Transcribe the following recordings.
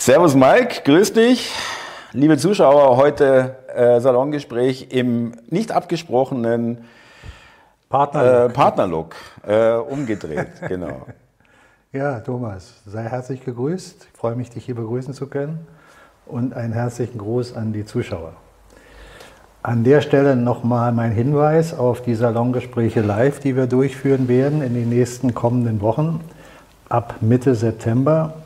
Servus Mike, grüß dich. Liebe Zuschauer, heute äh, Salongespräch im nicht abgesprochenen Partnerlook, äh, Partnerlook äh, umgedreht, genau. Ja, Thomas, sei herzlich gegrüßt. Ich freue mich, dich hier begrüßen zu können. Und einen herzlichen Gruß an die Zuschauer. An der Stelle nochmal mein Hinweis auf die Salongespräche live, die wir durchführen werden in den nächsten kommenden Wochen ab Mitte September.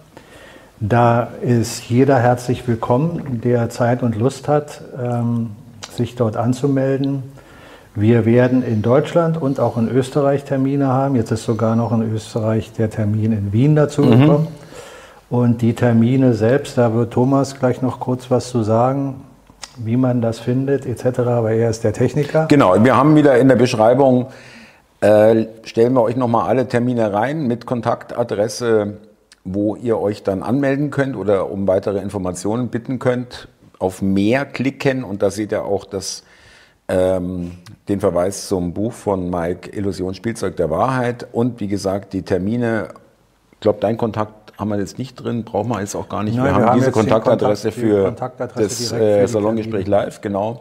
Da ist jeder herzlich willkommen, der Zeit und Lust hat, ähm, sich dort anzumelden. Wir werden in Deutschland und auch in Österreich Termine haben. Jetzt ist sogar noch in Österreich der Termin in Wien dazu mhm. gekommen. Und die Termine selbst, da wird Thomas gleich noch kurz was zu sagen, wie man das findet etc., weil er ist der Techniker. Genau, wir haben wieder in der Beschreibung, äh, stellen wir euch nochmal alle Termine rein mit Kontaktadresse, wo ihr euch dann anmelden könnt oder um weitere Informationen bitten könnt. Auf mehr klicken und da seht ihr auch das, ähm, den Verweis zum Buch von Mike Illusion Spielzeug der Wahrheit und wie gesagt die Termine. Ich glaube, dein Kontakt haben wir jetzt nicht drin, brauchen wir jetzt auch gar nicht. Nein, wir, wir, haben diese Kontaktadresse Kontakt, für Kontaktadresse das äh, Salongespräch live, genau.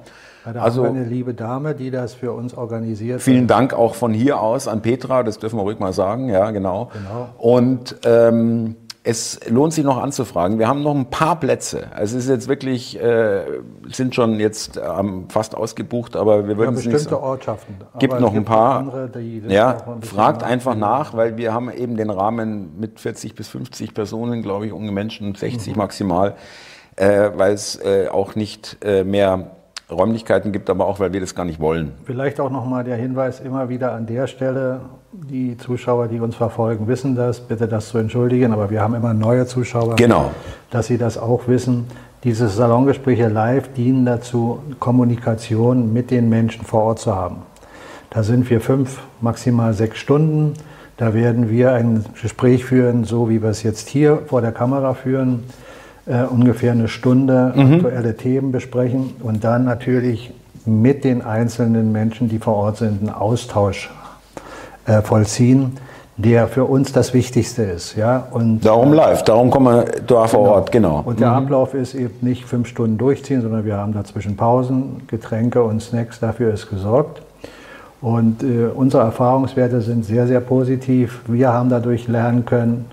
Da also, haben eine liebe Dame, die das für uns organisiert. Vielen Dank auch von hier aus an Petra, das dürfen wir ruhig mal sagen, ja, genau. genau. Und ähm, es lohnt sich noch anzufragen. Wir haben noch ein paar Plätze. Also es ist jetzt wirklich, äh, sind schon jetzt ähm, fast ausgebucht, aber wir würden ja, es nicht. Bestimmte Ortschaften. Gibt noch ein paar. Andere, die ja, ein fragt einfach nach, weil wir haben eben den Rahmen mit 40 bis 50 Personen, glaube ich, unge Menschen, 60 mhm. maximal, äh, weil es äh, auch nicht äh, mehr Räumlichkeiten gibt, aber auch, weil wir das gar nicht wollen. Vielleicht auch nochmal der Hinweis immer wieder an der Stelle, die Zuschauer, die uns verfolgen, wissen das, bitte das zu entschuldigen, aber wir haben immer neue Zuschauer, genau. dass sie das auch wissen. Diese Salongespräche live dienen dazu, Kommunikation mit den Menschen vor Ort zu haben. Da sind wir fünf, maximal sechs Stunden. Da werden wir ein Gespräch führen, so wie wir es jetzt hier vor der Kamera führen äh, ungefähr eine Stunde mhm. aktuelle Themen besprechen und dann natürlich mit den einzelnen Menschen, die vor Ort sind, einen Austausch äh, vollziehen, der für uns das Wichtigste ist. Ja? Und, darum live, darum kommen wir da vor genau. Ort, genau. Und der mhm. Ablauf ist eben nicht fünf Stunden durchziehen, sondern wir haben dazwischen Pausen, Getränke und Snacks, dafür ist gesorgt. Und äh, unsere Erfahrungswerte sind sehr, sehr positiv. Wir haben dadurch lernen können,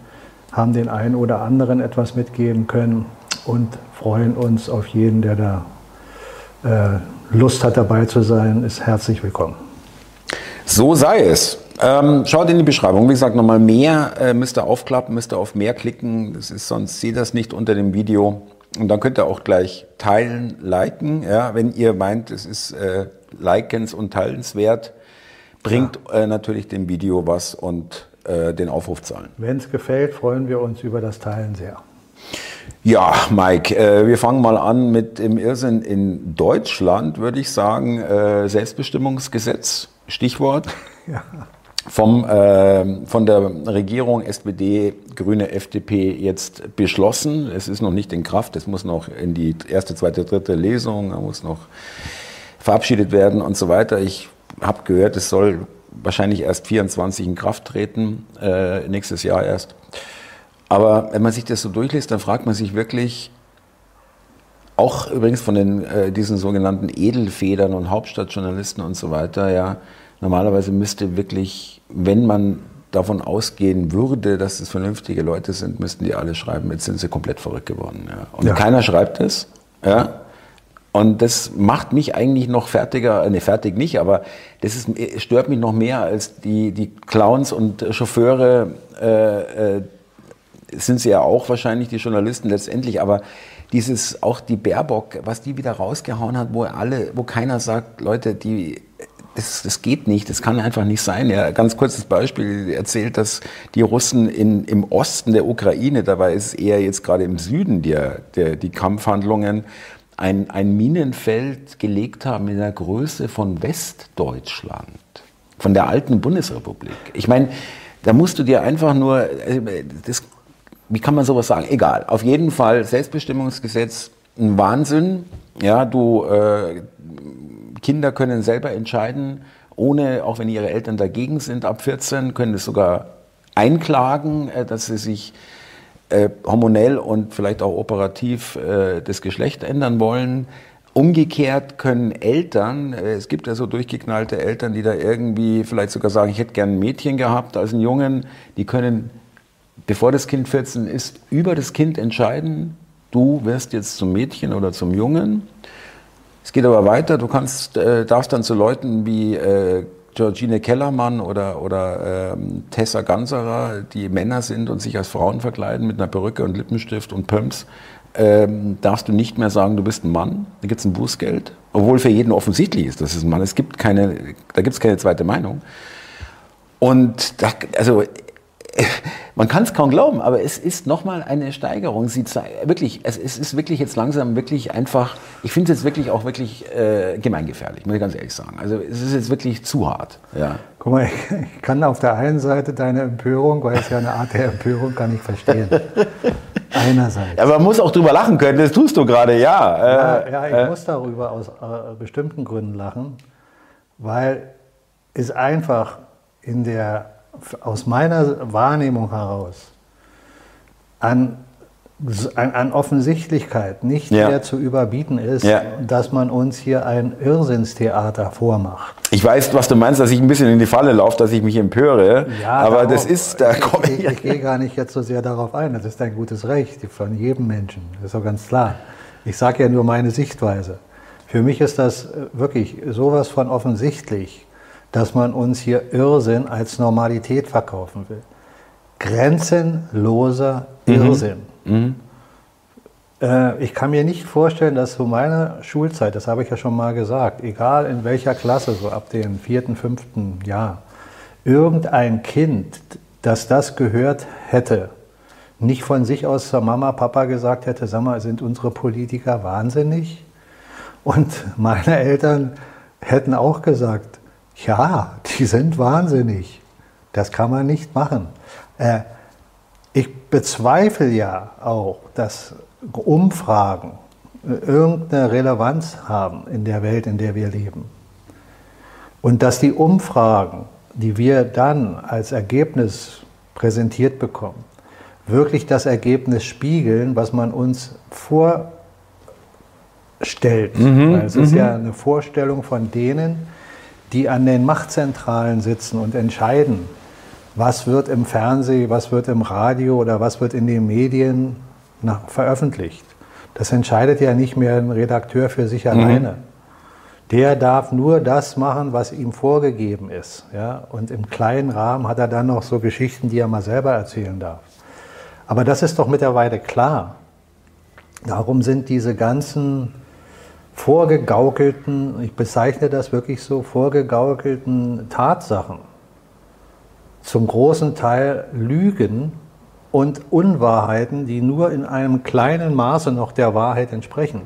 haben den einen oder anderen etwas mitgeben können und freuen uns auf jeden, der da äh, Lust hat dabei zu sein, ist herzlich willkommen. So sei es. Ähm, schaut in die Beschreibung. Wie gesagt, nochmal mehr äh, müsst ihr aufklappen, müsst ihr auf mehr klicken. Das ist, sonst seht das nicht unter dem Video. Und dann könnt ihr auch gleich teilen, liken. Ja, wenn ihr meint, es ist äh, likens- und teilenswert, bringt ja. äh, natürlich dem Video was und äh, den Aufruf zahlen. Wenn es gefällt, freuen wir uns über das Teilen sehr. Ja, Mike, äh, wir fangen mal an mit dem Irrsinn in Deutschland, würde ich sagen. Äh, Selbstbestimmungsgesetz, Stichwort. Ja. Vom, äh, von der Regierung SPD, Grüne, FDP jetzt beschlossen. Es ist noch nicht in Kraft, es muss noch in die erste, zweite, dritte Lesung, muss noch verabschiedet werden und so weiter. Ich habe gehört, es soll wahrscheinlich erst 24 in Kraft treten, äh, nächstes Jahr erst. Aber wenn man sich das so durchliest, dann fragt man sich wirklich, auch übrigens von den, äh, diesen sogenannten Edelfedern und Hauptstadtjournalisten und so weiter, ja, normalerweise müsste wirklich, wenn man davon ausgehen würde, dass es vernünftige Leute sind, müssten die alle schreiben, jetzt sind sie komplett verrückt geworden. Ja. Und ja. keiner schreibt es. Ja. Und das macht mich eigentlich noch fertiger, ne, fertig nicht, aber das ist, stört mich noch mehr als die, die Clowns und Chauffeure, äh, äh, sind sie ja auch wahrscheinlich, die Journalisten letztendlich, aber dieses, auch die Baerbock, was die wieder rausgehauen hat, wo alle, wo keiner sagt, Leute, die, das, das geht nicht, das kann einfach nicht sein. Ja, ganz kurzes Beispiel erzählt, dass die Russen in, im Osten der Ukraine, dabei ist es eher jetzt gerade im Süden der, der, die Kampfhandlungen, ein, ein Minenfeld gelegt haben in der Größe von Westdeutschland, von der alten Bundesrepublik. Ich meine, da musst du dir einfach nur, äh, das, wie kann man sowas sagen? Egal. Auf jeden Fall Selbstbestimmungsgesetz, ein Wahnsinn. Ja, du, äh, Kinder können selber entscheiden, ohne, auch wenn ihre Eltern dagegen sind, ab 14, können es sogar einklagen, äh, dass sie sich äh, hormonell und vielleicht auch operativ äh, das Geschlecht ändern wollen. Umgekehrt können Eltern, äh, es gibt ja so durchgeknallte Eltern, die da irgendwie vielleicht sogar sagen, ich hätte gern ein Mädchen gehabt als einen Jungen, die können, bevor das Kind 14 ist, über das Kind entscheiden, du wirst jetzt zum Mädchen oder zum Jungen. Es geht aber weiter, du kannst, äh, darfst dann zu Leuten wie äh, Georgine Kellermann oder, oder ähm, Tessa Ganserer, die Männer sind und sich als Frauen verkleiden mit einer Perücke und Lippenstift und Pumps, ähm, darfst du nicht mehr sagen, du bist ein Mann. Da gibt es ein Bußgeld. Obwohl für jeden offensichtlich ist, dass es ein Mann ist. Gibt keine, da gibt es keine zweite Meinung. Und da, also man kann es kaum glauben, aber es ist nochmal eine Steigerung. Sie wirklich, es, es, ist wirklich jetzt langsam wirklich einfach, ich finde es jetzt wirklich auch wirklich äh, gemeingefährlich, muss ich ganz ehrlich sagen. Also es ist jetzt wirklich zu hart. Ja. Guck mal, ich kann auf der einen Seite deine Empörung, weil es ja eine Art der Empörung, kann ich verstehen. Einerseits. Aber man muss auch drüber lachen können, das tust du gerade, ja. Äh, ja, ja, ich äh, muss darüber aus äh, bestimmten Gründen lachen, weil es einfach in der aus meiner Wahrnehmung heraus an, an, an Offensichtlichkeit nicht ja. mehr zu überbieten ist, ja. dass man uns hier ein Irrsinnstheater vormacht. Ich weiß, was du meinst, dass ich ein bisschen in die Falle laufe, dass ich mich empöre, ja, aber darauf, das ist, da komme ich. Ich, ich gehe gar nicht jetzt so sehr darauf ein, das ist ein gutes Recht von jedem Menschen, das ist auch ganz klar. Ich sage ja nur meine Sichtweise. Für mich ist das wirklich sowas von offensichtlich, dass man uns hier Irrsinn als Normalität verkaufen will. Grenzenloser mhm. Irrsinn. Mhm. Äh, ich kann mir nicht vorstellen, dass zu meiner Schulzeit, das habe ich ja schon mal gesagt, egal in welcher Klasse, so ab dem vierten, fünften Jahr, irgendein Kind, das das gehört hätte, nicht von sich aus zur Mama, Papa gesagt hätte, sag mal, sind unsere Politiker wahnsinnig? Und meine Eltern hätten auch gesagt, ja, die sind wahnsinnig. Das kann man nicht machen. Äh, ich bezweifle ja auch, dass Umfragen irgendeine Relevanz haben in der Welt, in der wir leben. Und dass die Umfragen, die wir dann als Ergebnis präsentiert bekommen, wirklich das Ergebnis spiegeln, was man uns vorstellt. Mhm, Weil es ist ja mhm. eine Vorstellung von denen, die an den Machtzentralen sitzen und entscheiden, was wird im Fernsehen, was wird im Radio oder was wird in den Medien nach, veröffentlicht. Das entscheidet ja nicht mehr ein Redakteur für sich mhm. alleine. Der darf nur das machen, was ihm vorgegeben ist. Ja? Und im kleinen Rahmen hat er dann noch so Geschichten, die er mal selber erzählen darf. Aber das ist doch mittlerweile klar. Darum sind diese ganzen vorgegaukelten, ich bezeichne das wirklich so, vorgegaukelten Tatsachen zum großen Teil Lügen und Unwahrheiten, die nur in einem kleinen Maße noch der Wahrheit entsprechen.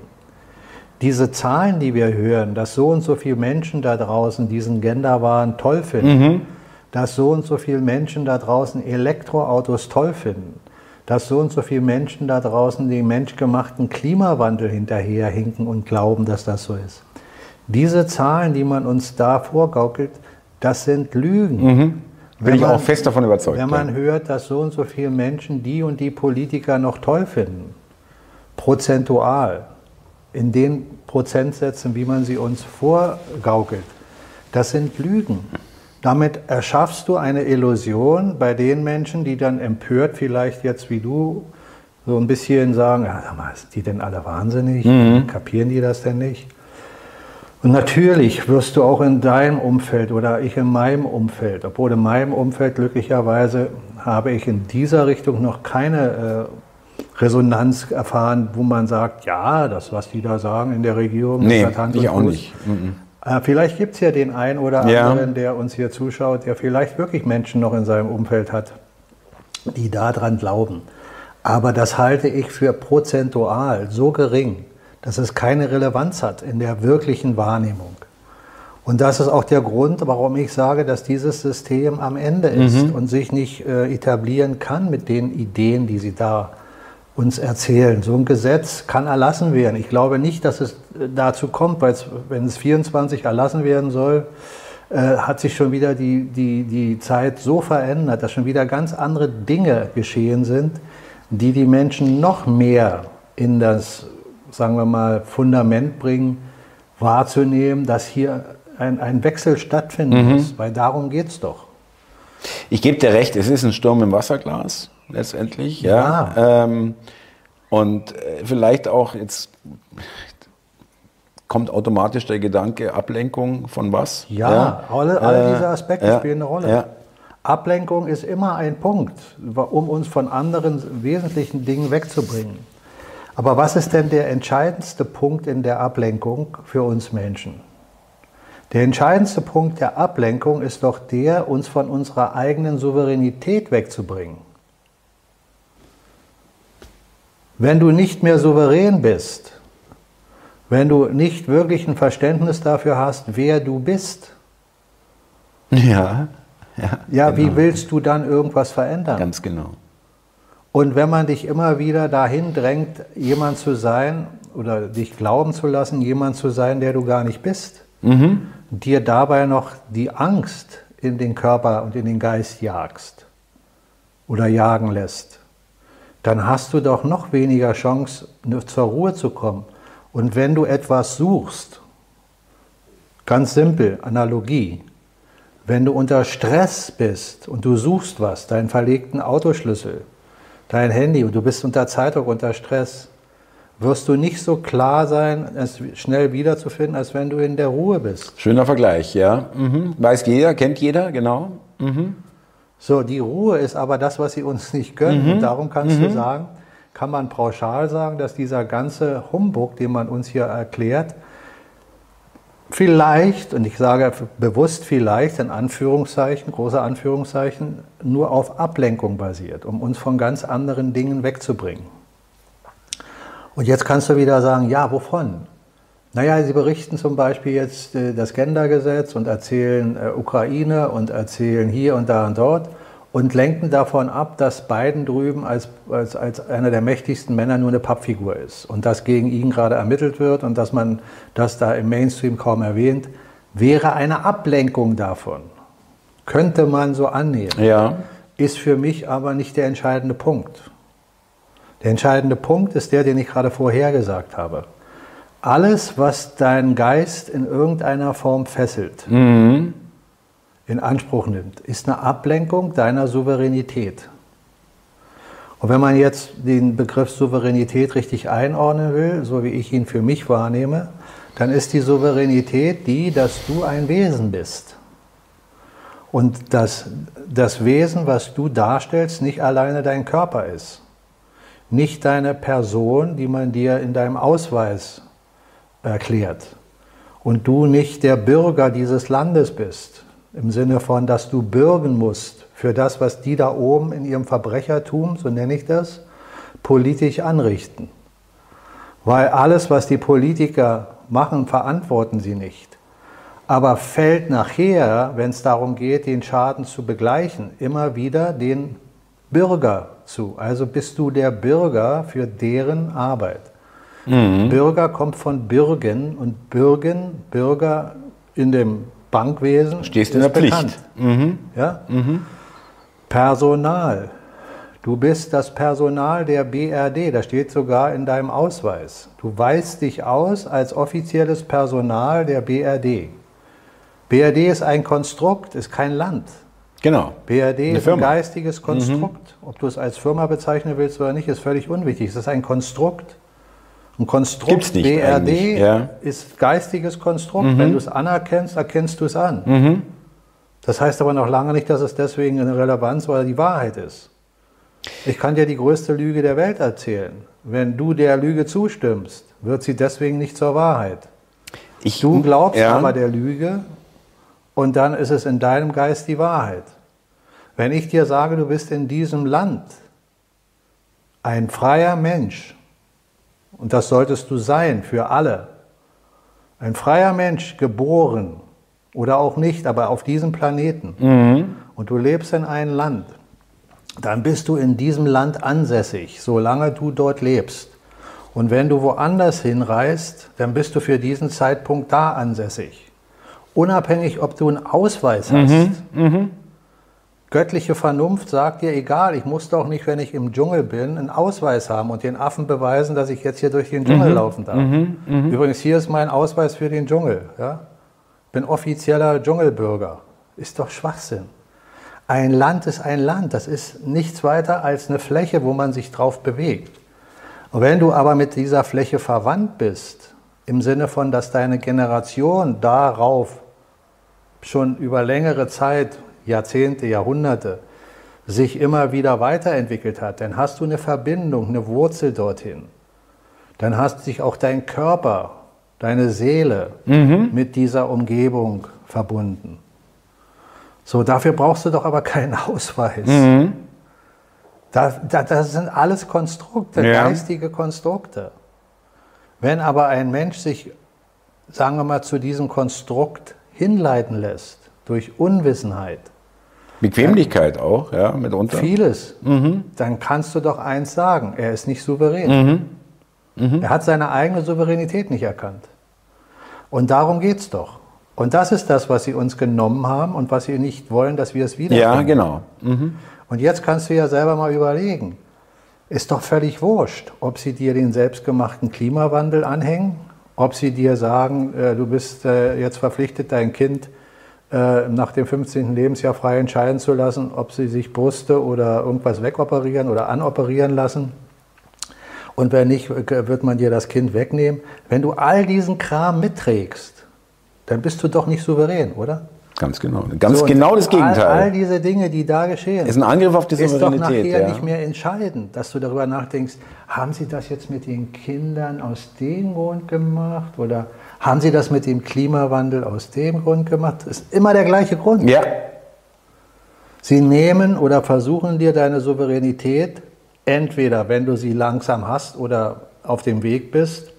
Diese Zahlen, die wir hören, dass so und so viele Menschen da draußen diesen Genderwahn toll finden, mhm. dass so und so viele Menschen da draußen Elektroautos toll finden, dass so und so viele Menschen da draußen den menschgemachten Klimawandel hinterherhinken und glauben, dass das so ist. Diese Zahlen, die man uns da vorgaukelt, das sind Lügen. Mhm. Bin ich auch fest davon überzeugt. Wenn man ja. hört, dass so und so viele Menschen die und die Politiker noch toll finden, prozentual, in den Prozentsätzen, wie man sie uns vorgaukelt, das sind Lügen. Damit erschaffst du eine Illusion bei den Menschen, die dann empört vielleicht jetzt wie du so ein bisschen sagen, ja, sind die denn alle wahnsinnig? Mhm. Kapieren die das denn nicht? Und natürlich wirst du auch in deinem Umfeld oder ich in meinem Umfeld, obwohl in meinem Umfeld glücklicherweise habe ich in dieser Richtung noch keine äh, Resonanz erfahren, wo man sagt, ja, das, was die da sagen in der Regierung, nee, Hand ich auch nicht. Mhm. Äh, vielleicht gibt es ja den einen oder anderen, ja. der uns hier zuschaut, der vielleicht wirklich Menschen noch in seinem Umfeld hat, die daran glauben. Aber das halte ich für prozentual so gering, dass es keine Relevanz hat in der wirklichen Wahrnehmung. Und das ist auch der Grund, warum ich sage, dass dieses System am Ende ist mhm. und sich nicht äh, etablieren kann mit den Ideen, die sie da uns erzählen. So ein Gesetz kann erlassen werden. Ich glaube nicht, dass es dazu kommt, weil es, wenn es 24 erlassen werden soll, äh, hat sich schon wieder die, die, die Zeit so verändert, dass schon wieder ganz andere Dinge geschehen sind, die die Menschen noch mehr in das, sagen wir mal, Fundament bringen, wahrzunehmen, dass hier ein, ein Wechsel stattfinden mhm. muss, weil darum geht es doch. Ich gebe dir recht, es ist ein Sturm im Wasserglas letztendlich. Ja. ja. Ähm, und äh, vielleicht auch jetzt kommt automatisch der Gedanke Ablenkung von was? Ja, ja. alle, alle äh, diese Aspekte ja, spielen eine Rolle. Ja. Ablenkung ist immer ein Punkt, um uns von anderen wesentlichen Dingen wegzubringen. Aber was ist denn der entscheidendste Punkt in der Ablenkung für uns Menschen? Der entscheidendste Punkt der Ablenkung ist doch der, uns von unserer eigenen Souveränität wegzubringen. Wenn du nicht mehr souverän bist, wenn du nicht wirklich ein Verständnis dafür hast, wer du bist, ja, ja, ja genau. wie willst du dann irgendwas verändern? Ganz genau. Und wenn man dich immer wieder dahin drängt, jemand zu sein oder dich glauben zu lassen, jemand zu sein, der du gar nicht bist, mhm. dir dabei noch die Angst in den Körper und in den Geist jagst oder jagen lässt, dann hast du doch noch weniger Chance, zur Ruhe zu kommen. Und wenn du etwas suchst, ganz simpel, Analogie, wenn du unter Stress bist und du suchst was, deinen verlegten Autoschlüssel, dein Handy und du bist unter Zeitdruck, unter Stress, wirst du nicht so klar sein, es schnell wiederzufinden, als wenn du in der Ruhe bist. Schöner Vergleich, ja. Mhm. Weiß jeder, kennt jeder, genau. Mhm. So, die Ruhe ist aber das, was sie uns nicht gönnen. Mhm. Und darum kannst du mhm. sagen, kann man pauschal sagen, dass dieser ganze Humbug, den man uns hier erklärt, vielleicht, und ich sage bewusst vielleicht in Anführungszeichen, große Anführungszeichen, nur auf Ablenkung basiert, um uns von ganz anderen Dingen wegzubringen. Und jetzt kannst du wieder sagen, ja, wovon? Naja, sie berichten zum Beispiel jetzt äh, das Gendergesetz und erzählen äh, Ukraine und erzählen hier und da und dort und lenken davon ab, dass Biden drüben als, als, als einer der mächtigsten Männer nur eine Pappfigur ist und dass gegen ihn gerade ermittelt wird und dass man das da im Mainstream kaum erwähnt, wäre eine Ablenkung davon. Könnte man so annehmen. Ja. Ist für mich aber nicht der entscheidende Punkt. Der entscheidende Punkt ist der, den ich gerade vorhergesagt habe. Alles, was deinen Geist in irgendeiner Form fesselt, mhm in Anspruch nimmt, ist eine Ablenkung deiner Souveränität. Und wenn man jetzt den Begriff Souveränität richtig einordnen will, so wie ich ihn für mich wahrnehme, dann ist die Souveränität die, dass du ein Wesen bist. Und dass das Wesen, was du darstellst, nicht alleine dein Körper ist. Nicht deine Person, die man dir in deinem Ausweis erklärt. Und du nicht der Bürger dieses Landes bist, im Sinne von, dass du bürgen musst für das, was die da oben in ihrem Verbrechertum, so nenne ich das, politisch anrichten. Weil alles, was die Politiker machen, verantworten sie nicht. Aber fällt nachher, wenn es darum geht, den Schaden zu begleichen, immer wieder den Bürger zu. Also bist du der Bürger für deren Arbeit. Mhm. Bürger kommt von Bürgen und Bürgen, Bürger in dem Bankwesen Stehst in der Pflicht. Mhm. Ja? Mhm. Personal. Du bist das Personal der BRD, das steht sogar in deinem Ausweis. Du weist dich aus als offizielles Personal der BRD. BRD ist ein Konstrukt, ist kein Land. Genau. BRD Eine ist Firma. ein geistiges Konstrukt. Mhm. Ob du es als Firma bezeichnen willst oder nicht, ist völlig unwichtig. Es ist ein Konstrukt. Ein Konstrukt nicht BRD ja. ist geistiges Konstrukt. Mhm. Wenn du es anerkennst, erkennst du es an. Mhm. Das heißt aber noch lange nicht, dass es deswegen eine Relevanz oder die Wahrheit ist. Ich kann dir die größte Lüge der Welt erzählen. Wenn du der Lüge zustimmst, wird sie deswegen nicht zur Wahrheit. Ich, du glaubst ja. aber der Lüge und dann ist es in deinem Geist die Wahrheit. Wenn ich dir sage, du bist in diesem Land ein freier Mensch, und das solltest du sein für alle. Ein freier Mensch, geboren oder auch nicht, aber auf diesem Planeten. Mhm. Und du lebst in einem Land. Dann bist du in diesem Land ansässig, solange du dort lebst. Und wenn du woanders hinreist, dann bist du für diesen Zeitpunkt da ansässig. Unabhängig, ob du einen Ausweis hast. Mhm. Mhm göttliche Vernunft sagt dir, egal, ich muss doch nicht, wenn ich im Dschungel bin, einen Ausweis haben und den Affen beweisen, dass ich jetzt hier durch den Dschungel mhm. laufen darf. Mhm. Mhm. Übrigens, hier ist mein Ausweis für den Dschungel. Ja? Bin offizieller Dschungelbürger. Ist doch Schwachsinn. Ein Land ist ein Land. Das ist nichts weiter als eine Fläche, wo man sich drauf bewegt. Und wenn du aber mit dieser Fläche verwandt bist, im Sinne von, dass deine Generation darauf schon über längere Zeit Jahrzehnte, Jahrhunderte sich immer wieder weiterentwickelt hat, dann hast du eine Verbindung, eine Wurzel dorthin. Dann hast sich auch dein Körper, deine Seele mhm. mit dieser Umgebung verbunden. So, dafür brauchst du doch aber keinen Ausweis. Mhm. Das, das, das, sind alles Konstrukte, ja. geistige Konstrukte. Wenn aber ein Mensch sich, sagen wir mal, zu diesem Konstrukt hinleiten lässt, durch Unwissenheit, Bequemlichkeit auch, ja, mitunter. Vieles. Mhm. Dann kannst du doch eins sagen, er ist nicht souverän. Mhm. Mhm. Er hat seine eigene Souveränität nicht erkannt. Und darum geht es doch. Und das ist das, was sie uns genommen haben und was sie nicht wollen, dass wir es wieder. Ja, genau. Mhm. Und jetzt kannst du ja selber mal überlegen. Ist doch völlig wurscht, ob sie dir den selbstgemachten Klimawandel anhängen, ob sie dir sagen, äh, du bist äh, jetzt verpflichtet, dein Kind äh, nach dem 15. Lebensjahr frei entscheiden zu lassen, ob sie sich Brüste oder irgendwas wegoperieren oder anoperieren lassen. Und wenn nicht, wird man dir das Kind wegnehmen. Wenn du all diesen Kram mitträgst, dann bist du doch nicht souverän, oder? Ganz genau. Ganz so, genau das Gegenteil. All, all, diese Dinge, die da geschehen, ist ein Angriff auf die Souveränität. Ist doch nachher ja. nicht mehr entscheidend, dass du darüber nachdenkst, haben sie das jetzt mit den Kindern aus dem Grund gemacht oder haben Sie das mit dem Klimawandel aus dem Grund gemacht? Das ist immer der gleiche Grund. Ja. Sie nehmen oder versuchen dir deine Souveränität, entweder wenn du sie langsam hast oder auf dem Weg bist,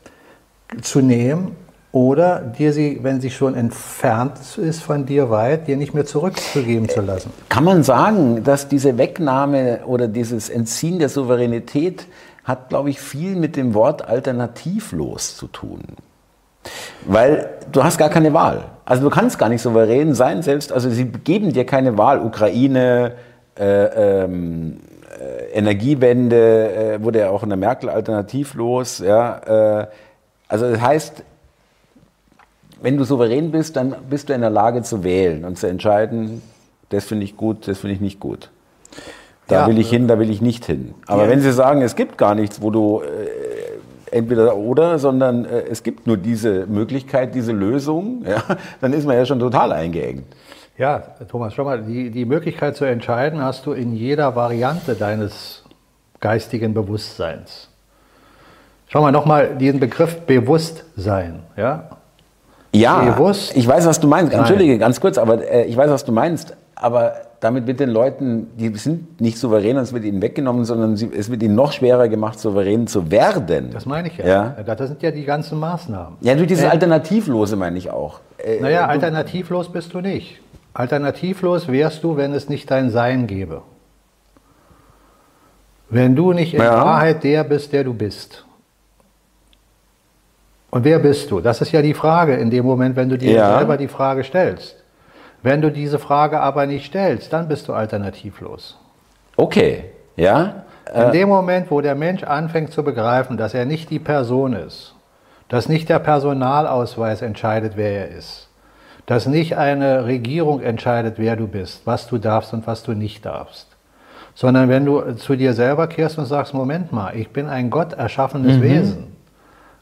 zu nehmen oder dir sie, wenn sie schon entfernt ist von dir weit, dir nicht mehr zurückzugeben zu lassen. Kann man sagen, dass diese Wegnahme oder dieses Entziehen der Souveränität hat, glaube ich, viel mit dem Wort alternativlos zu tun? Weil du hast gar keine Wahl. Also du kannst gar nicht souverän sein, selbst, also sie geben dir keine Wahl. Ukraine, äh, ähm, äh, Energiewende äh, wurde ja auch in der Merkel alternativlos. Ja, äh, also das heißt, wenn du souverän bist, dann bist du in der Lage zu wählen und zu entscheiden, das finde ich gut, das finde ich nicht gut. Da ja, will ich hin, da will ich nicht hin. Aber ja. wenn Sie sagen, es gibt gar nichts, wo du äh, entweder oder, sondern äh, es gibt nur diese Möglichkeit, diese Lösung, ja, dann ist man ja schon total eingeengt. Ja, Thomas, schau mal, die, die Möglichkeit zu entscheiden hast du in jeder Variante deines geistigen Bewusstseins. Schau mal nochmal diesen Begriff Bewusstsein. Ja, ja Bewusst ich weiß, was du meinst. Entschuldige, ganz kurz, aber äh, ich weiß, was du meinst. Aber damit wird den Leuten, die sind nicht souverän und es wird ihnen weggenommen, sondern sie, es wird ihnen noch schwerer gemacht, souverän zu werden. Das meine ich ja. ja. Das sind ja die ganzen Maßnahmen. Ja, durch dieses äh, Alternativlose meine ich auch. Äh, naja, alternativlos bist du nicht. Alternativlos wärst du, wenn es nicht dein Sein gäbe. Wenn du nicht in ja. Wahrheit der bist, der du bist. Und wer bist du? Das ist ja die Frage in dem Moment, wenn du dir ja. selber die Frage stellst. Wenn du diese Frage aber nicht stellst, dann bist du alternativlos. Okay, ja. In dem Moment, wo der Mensch anfängt zu begreifen, dass er nicht die Person ist, dass nicht der Personalausweis entscheidet, wer er ist, dass nicht eine Regierung entscheidet, wer du bist, was du darfst und was du nicht darfst, sondern wenn du zu dir selber kehrst und sagst, Moment mal, ich bin ein Gott erschaffenes mhm. Wesen,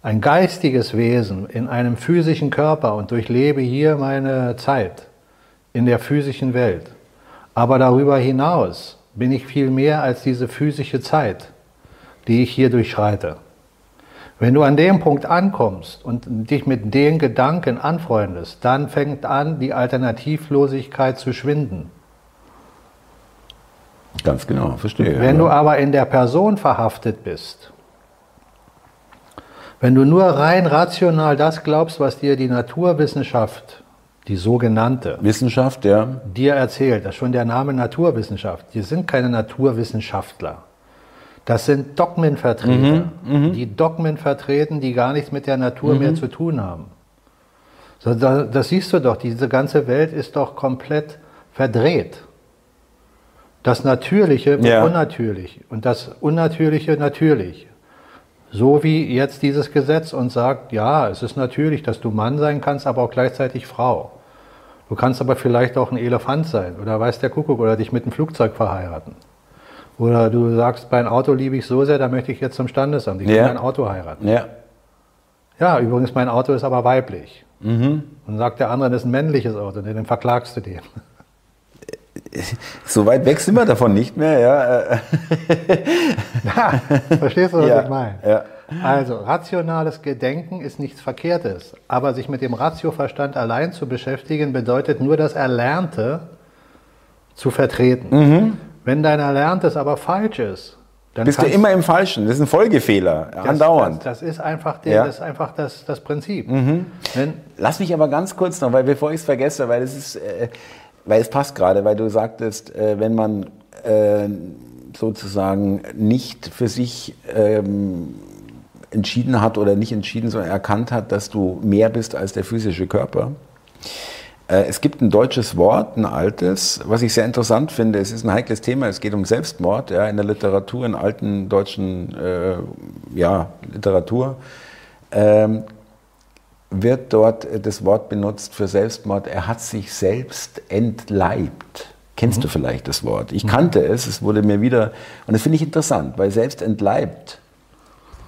ein geistiges Wesen in einem physischen Körper und durchlebe hier meine Zeit in der physischen Welt. Aber darüber hinaus bin ich viel mehr als diese physische Zeit, die ich hier durchschreite. Wenn du an dem Punkt ankommst und dich mit den Gedanken anfreundest, dann fängt an, die Alternativlosigkeit zu schwinden. Ganz genau, verstehe. Wenn du aber in der Person verhaftet bist, wenn du nur rein rational das glaubst, was dir die Naturwissenschaft die sogenannte Wissenschaft, ja. dir erzählt, das ist schon der Name Naturwissenschaft. Die sind keine Naturwissenschaftler. Das sind Dogmenvertreter, mhm, mhm, die Dogmen vertreten, die gar nichts mit der Natur mhm. mehr zu tun haben. So, da, das siehst du doch, diese ganze Welt ist doch komplett verdreht. Das Natürliche wird Ja. unnatürlich und das Unnatürliche natürlich. So wie jetzt dieses Gesetz uns sagt, ja, es ist natürlich, dass du Mann sein kannst, aber auch gleichzeitig Frau. Du kannst aber vielleicht auch ein Elefant sein oder weiß der Kuckuck oder dich mit einem Flugzeug verheiraten. Oder du sagst, mein Auto liebe ich so sehr, da möchte ich jetzt zum Standesamt, ich will Ja. mein Auto heiraten. Ja. Ja, übrigens, mein Auto ist aber weiblich. Mhm. Und sagt der andere, das ist ein männliches Auto, nee, dann verklagst du den. So weit weg sind wir davon nicht mehr, ja. Ja, verstehst du, was Ja, ich meine? ja. Also, rationales Gedenken ist nichts Verkehrtes. Aber sich mit dem Ratioverstand allein zu beschäftigen, bedeutet nur das Erlernte zu vertreten. Mhm. Wenn dein Erlerntes aber falsch ist, dann Bist du immer im Falschen. Das ist ein Folgefehler, das, andauernd. Das, das ist einfach, der, Ja. Mhm. das, ist einfach das, das Prinzip. Wenn, Lass mich aber ganz kurz noch, weil bevor ich es vergesse, weil es ist, äh, weil es passt gerade, weil du sagtest, äh, wenn man äh, sozusagen nicht für sich ähm, entschieden hat oder nicht entschieden, sondern erkannt hat, dass du mehr bist als der physische Körper. Äh, Es gibt ein deutsches Wort, ein altes, was ich sehr interessant finde. Es ist ein heikles Thema. Es geht um Selbstmord ja, in der Literatur, in alten deutschen äh, ja, Literatur. Ähm, wird dort äh, das Wort benutzt für Selbstmord. Er hat sich selbst entleibt. Kennst du vielleicht das Wort? Ich kannte es, es wurde mir wieder, und das finde ich interessant, weil selbst entleibt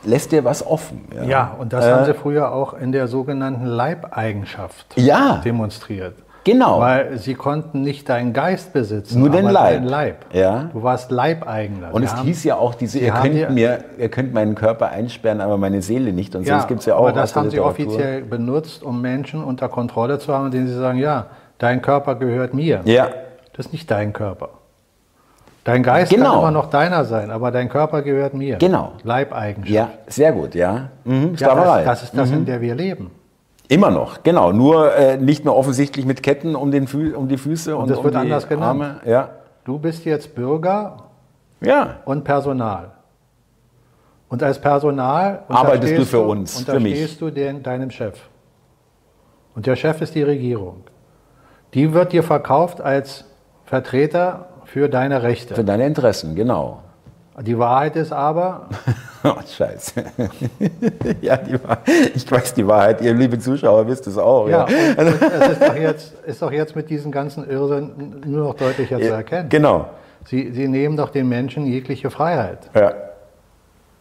lässt dir was offen. ja, und das Äh, haben sie früher auch in der sogenannten Leibeigenschaft Ja, demonstriert. Genau. Weil sie konnten nicht deinen Geist besitzen, Nur den Leib. deinen Leib. Ja. Du warst Leibeigener. Und Sie es haben- hieß ja auch, diese, Sie ihr könnt, dir- mir, ihr könnt meinen Körper einsperren, aber meine Seele nicht. Und ja, das gibt es ja auch aber das haben sie Literatur. offiziell benutzt, um Menschen unter Kontrolle zu haben, denen sie sagen, ja, dein Körper gehört mir. Ja, Das ist nicht dein Körper. Dein Geist Genau. kann immer noch deiner sein, aber dein Körper gehört mir. Genau. Leibeigenschaft. ja, sehr gut, ja. Mhm, Ja, Sklaverei. das, das ist das, in der wir leben. Immer noch, genau. Nur äh, nicht mehr offensichtlich mit Ketten um, den Fü um die Füße und, das um wird die anders genannt. Arme. Ja. Du bist jetzt Bürger ja, und Personal. Und als Personal Arbeitest du für uns, für mich. unterstehst du den, deinem Chef. Und der Chef ist die Regierung. Die wird dir verkauft als Vertreter für deine Rechte. für deine Interessen, genau. Die Wahrheit ist aber, Oh, scheiße. ja, Wahrheit. ich weiß die Wahrheit. Ihr liebe Zuschauer wisst es auch. ja, Ja, und, und es ist doch, jetzt, ist doch jetzt mit diesen ganzen Irrsinn nur noch deutlicher zu erkennen. Genau. Sie, sie nehmen doch den Menschen jegliche Freiheit. Ja.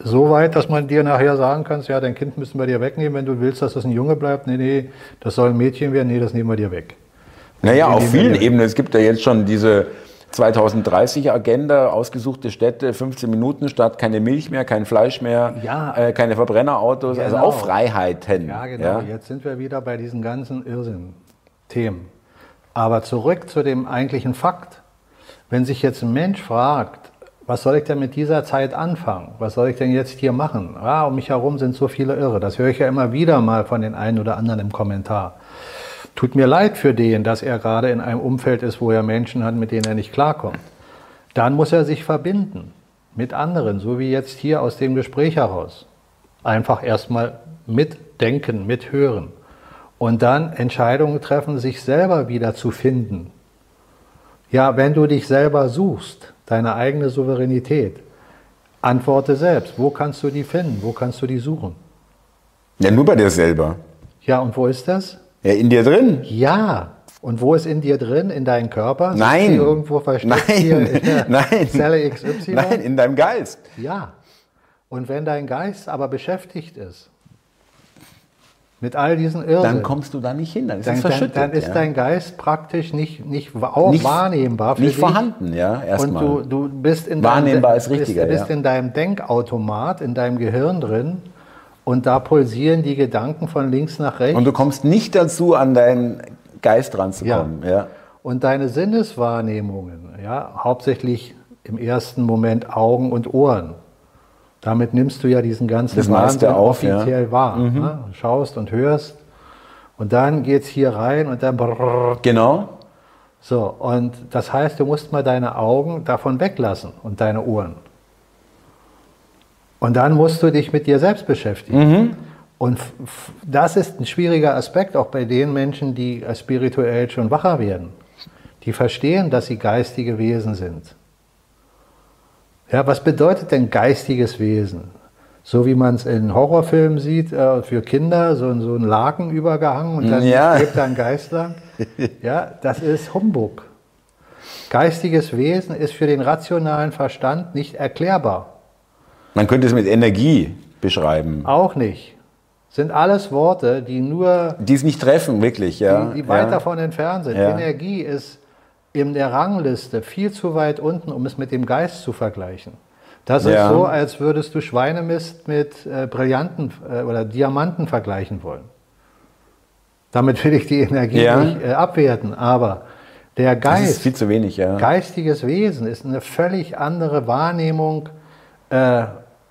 So weit, dass man dir nachher sagen kann, ja, dein Kind müssen wir dir wegnehmen, wenn du willst, dass das ein Junge bleibt. Nee, nee, das soll ein Mädchen werden. Nee, das nehmen wir dir weg. Naja, auf vielen Ebenen. Es gibt ja jetzt schon diese 2030-Agenda, ausgesuchte Städte, 15 Minuten Stadt, keine Milch mehr, kein Fleisch mehr, Ja. äh, keine Verbrennerautos, also Genau. auch Freiheiten. Ja, genau. Jetzt sind wir wieder bei diesen ganzen Irrsinn-Themen. Aber zurück zu dem eigentlichen Fakt. Wenn sich jetzt ein Mensch fragt, was soll ich denn mit dieser Zeit anfangen? Was soll ich denn jetzt hier machen? Ah, um mich herum sind so viele Irre. Das höre ich ja immer wieder mal von den einen oder anderen im Kommentar. Tut mir leid für den, dass er gerade in einem Umfeld ist, wo er Menschen hat, mit denen er nicht klarkommt. Dann muss er sich verbinden mit anderen, so wie jetzt hier aus dem Gespräch heraus. Einfach erstmal mitdenken, mithören und dann Entscheidungen treffen, sich selber wieder zu finden. Ja, wenn du dich selber suchst, deine eigene Souveränität, antworte selbst. Wo kannst du die finden? Wo kannst du die suchen? Ja, nur bei dir selber. Ja, und wo ist das? Ja, in dir drin. Ja. Und wo ist in dir drin? In deinem Körper? Sitzt Nein. die irgendwo versteckt Nein. hier in der Nein. Zelle XY? Nein, in deinem Geist. Ja. Und wenn dein Geist aber beschäftigt ist mit all diesen Irrsinn, Dann kommst du da nicht hin, dann ist dann, dann, verschüttet. dann ist ja. dein Geist praktisch nicht, nicht, auch Nicht- wahrnehmbar für nicht dich. vorhanden, ja, Und erstmal. du, du bist in Wahrnehmbar deinem, ist richtiger, bist, bist ja. in deinem Denkautomat, in deinem Gehirn drin und da pulsieren die Gedanken von links nach rechts. Und du kommst nicht dazu, an deinen Geist ranzukommen. Ja. Und deine Sinneswahrnehmungen, ja, hauptsächlich im ersten Moment Augen und Ohren. Damit nimmst du ja diesen ganzen Das Wahnsinn auf, ja. Mhm. offiziell wahr. Ne? Schaust und hörst. Und dann geht's hier rein und dann brrrr. Genau. So, und das heißt, du musst mal deine Augen davon weglassen und deine Ohren. Und dann musst du dich mit dir selbst beschäftigen. Mhm. Und das ist ein schwieriger Aspekt auch bei den Menschen, die spirituell schon wacher werden. Die verstehen, dass sie geistige Wesen sind. Ja, was bedeutet denn geistiges Wesen? So wie man es in Horrorfilmen sieht, äh, für Kinder, so, so ein Laken übergehangen und dann Ja. lebt da ein Geist lang. Ja, das ist Humbug. Geistiges Wesen ist für den rationalen Verstand nicht erklärbar. Man könnte es mit Energie beschreiben. Auch nicht. Sind alles Worte, die nur Die es nicht treffen, wirklich, ja. die, die weit ja. davon entfernt sind. Ja. Energie ist in der Rangliste viel zu weit unten, um es mit dem Geist zu vergleichen. Das Ja. ist so, als würdest du Schweinemist mit äh, Brillanten äh, oder Diamanten vergleichen wollen. Damit will ich die Energie nicht äh, abwerten, aber der Das ist Geist, viel zu wenig, ja. geistiges Wesen ist eine völlig andere Wahrnehmung äh,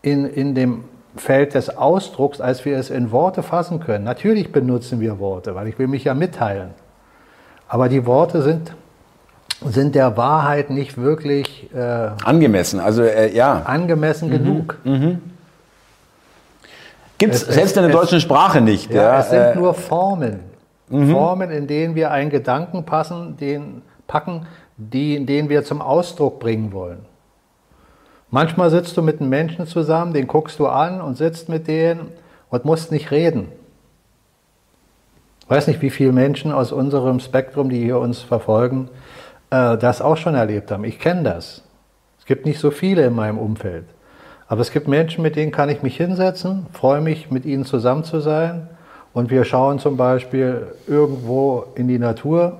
in, in dem Feld des Ausdrucks, als wir es in Worte fassen können. Natürlich benutzen wir Worte, weil ich will mich ja mitteilen. Aber die Worte sind, sind der Wahrheit nicht wirklich äh, Angemessen, also äh, ja. angemessen genug. Gibt es selbst in der es- deutschen Sprache nicht. Ja, Ja, es sind äh, nur Formen. Formen, in denen wir einen Gedanken passen, den packen, die, den wir zum Ausdruck bringen wollen. Manchmal sitzt du mit einem Menschen zusammen, den guckst du an und sitzt mit denen und musst nicht reden. Ich weiß nicht, wie viele Menschen aus unserem Spektrum, die hier uns verfolgen, äh, das auch schon erlebt haben. Ich kenne das. Es gibt nicht so viele in meinem Umfeld. Aber es gibt Menschen, mit denen kann ich mich hinsetzen, freue mich, mit ihnen zusammen zu sein. Und wir schauen zum Beispiel irgendwo in die Natur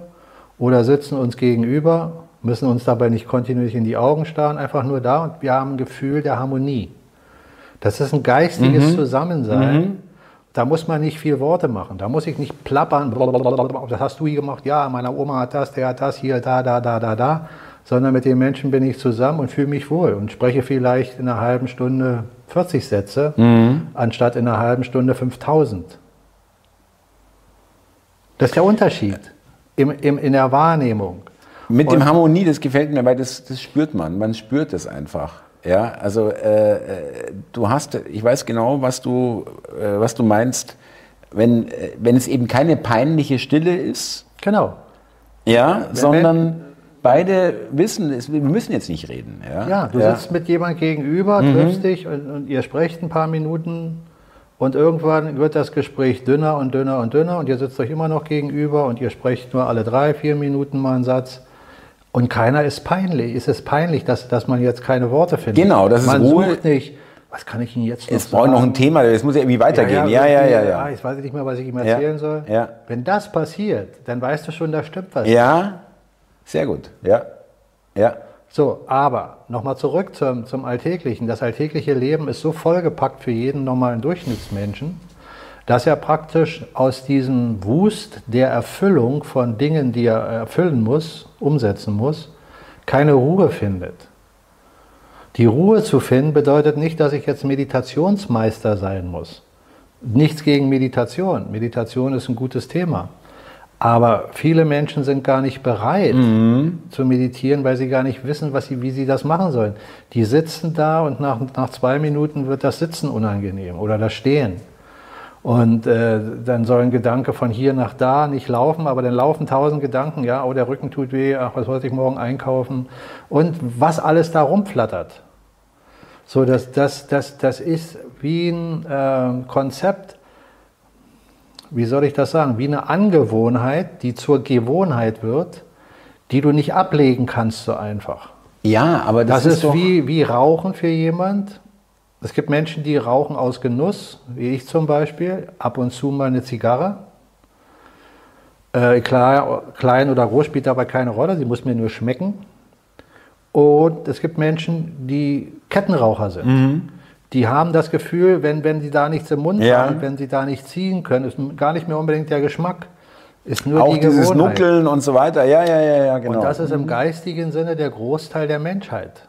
oder sitzen uns gegenüber, müssen uns dabei nicht kontinuierlich in die Augen starren, einfach nur da und wir haben ein Gefühl der Harmonie. Das ist ein geistiges Zusammensein. Da muss man nicht viel Worte machen. Da muss ich nicht plappern. blablabla, Das hast du hier gemacht. Ja, meine Oma hat das, der hat das hier, da, da, da, da, da. Sondern mit den Menschen bin ich zusammen und fühle mich wohl und spreche vielleicht in einer halben Stunde 40 Sätze, anstatt in einer halben Stunde 5000. Das ist der Unterschied im, im, in der Wahrnehmung. Mit Und- dem Harmonie, das gefällt mir, weil das, das spürt man. Man spürt es einfach. Ja, also äh, äh, du hast, ich weiß genau, was du, äh, was du meinst, wenn, äh, wenn es eben keine peinliche Stille ist, Genau. ja, sondern beide wissen, es, wir müssen jetzt nicht reden. Ja, Ja, du sitzt mit jemand gegenüber, triffst dich und, und ihr sprecht ein paar Minuten und irgendwann wird das Gespräch dünner und dünner und dünner und ihr sitzt euch immer noch gegenüber und ihr sprecht nur alle drei, vier Minuten mal einen Satz. Und keiner ist peinlich. Ist es peinlich, dass, dass man jetzt keine Worte findet? Genau, das ist man Ruhe. sucht nicht, was kann ich Ihnen jetzt noch Es braucht noch ein Thema, es muss ja irgendwie weitergehen. Ja, ja, ja, irgendwie, ja. Jetzt weiß ich nicht mehr, was ich ihm Ja, erzählen soll. ja. Wenn das passiert, dann weißt du schon, da stimmt was. Ja, sehr gut. Ja, ja. So, aber nochmal zurück zum, zum Alltäglichen. Das alltägliche Leben ist so vollgepackt für jeden normalen Durchschnittsmenschen, dass er praktisch aus diesem Wust der Erfüllung von Dingen, die er erfüllen muss, umsetzen muss, keine Ruhe findet. Die Ruhe zu finden bedeutet nicht, dass ich jetzt Meditationsmeister sein muss. Nichts gegen Meditation. Meditation ist ein gutes Thema. Aber viele Menschen sind gar nicht bereit zu meditieren, weil sie gar nicht wissen, was sie, wie sie das machen sollen. Die sitzen da und nach, nach zwei Minuten wird das Sitzen unangenehm oder das Stehen. Und äh, dann soll ein Gedanke von hier nach da nicht laufen, aber dann laufen tausend Gedanken, ja, oh, der Rücken tut weh, ach, was wollte ich morgen einkaufen? Und was alles da rumflattert. So, das, das, das, das ist wie ein äh, Konzept, wie soll ich das sagen, wie eine Angewohnheit, die zur Gewohnheit wird, die du nicht ablegen kannst so einfach. Ja, aber das, Das, ist, doch, wie, wie Rauchen für jemand. Es gibt Menschen, die rauchen aus Genuss, wie ich zum Beispiel, ab und zu mal eine Zigarre. Äh, klar, klein oder groß spielt dabei keine Rolle, sie muss mir nur schmecken. Und es gibt Menschen, die Kettenraucher sind. Mhm. Die haben das Gefühl, wenn, wenn sie da nichts im Mund Ja. haben, wenn sie da nicht ziehen können, ist gar nicht mehr unbedingt der Geschmack, ist nur auch die dieses. Nuckeln und so weiter. Ja, ja, ja, ja, genau. Und das ist im geistigen Sinne der Großteil der Menschheit.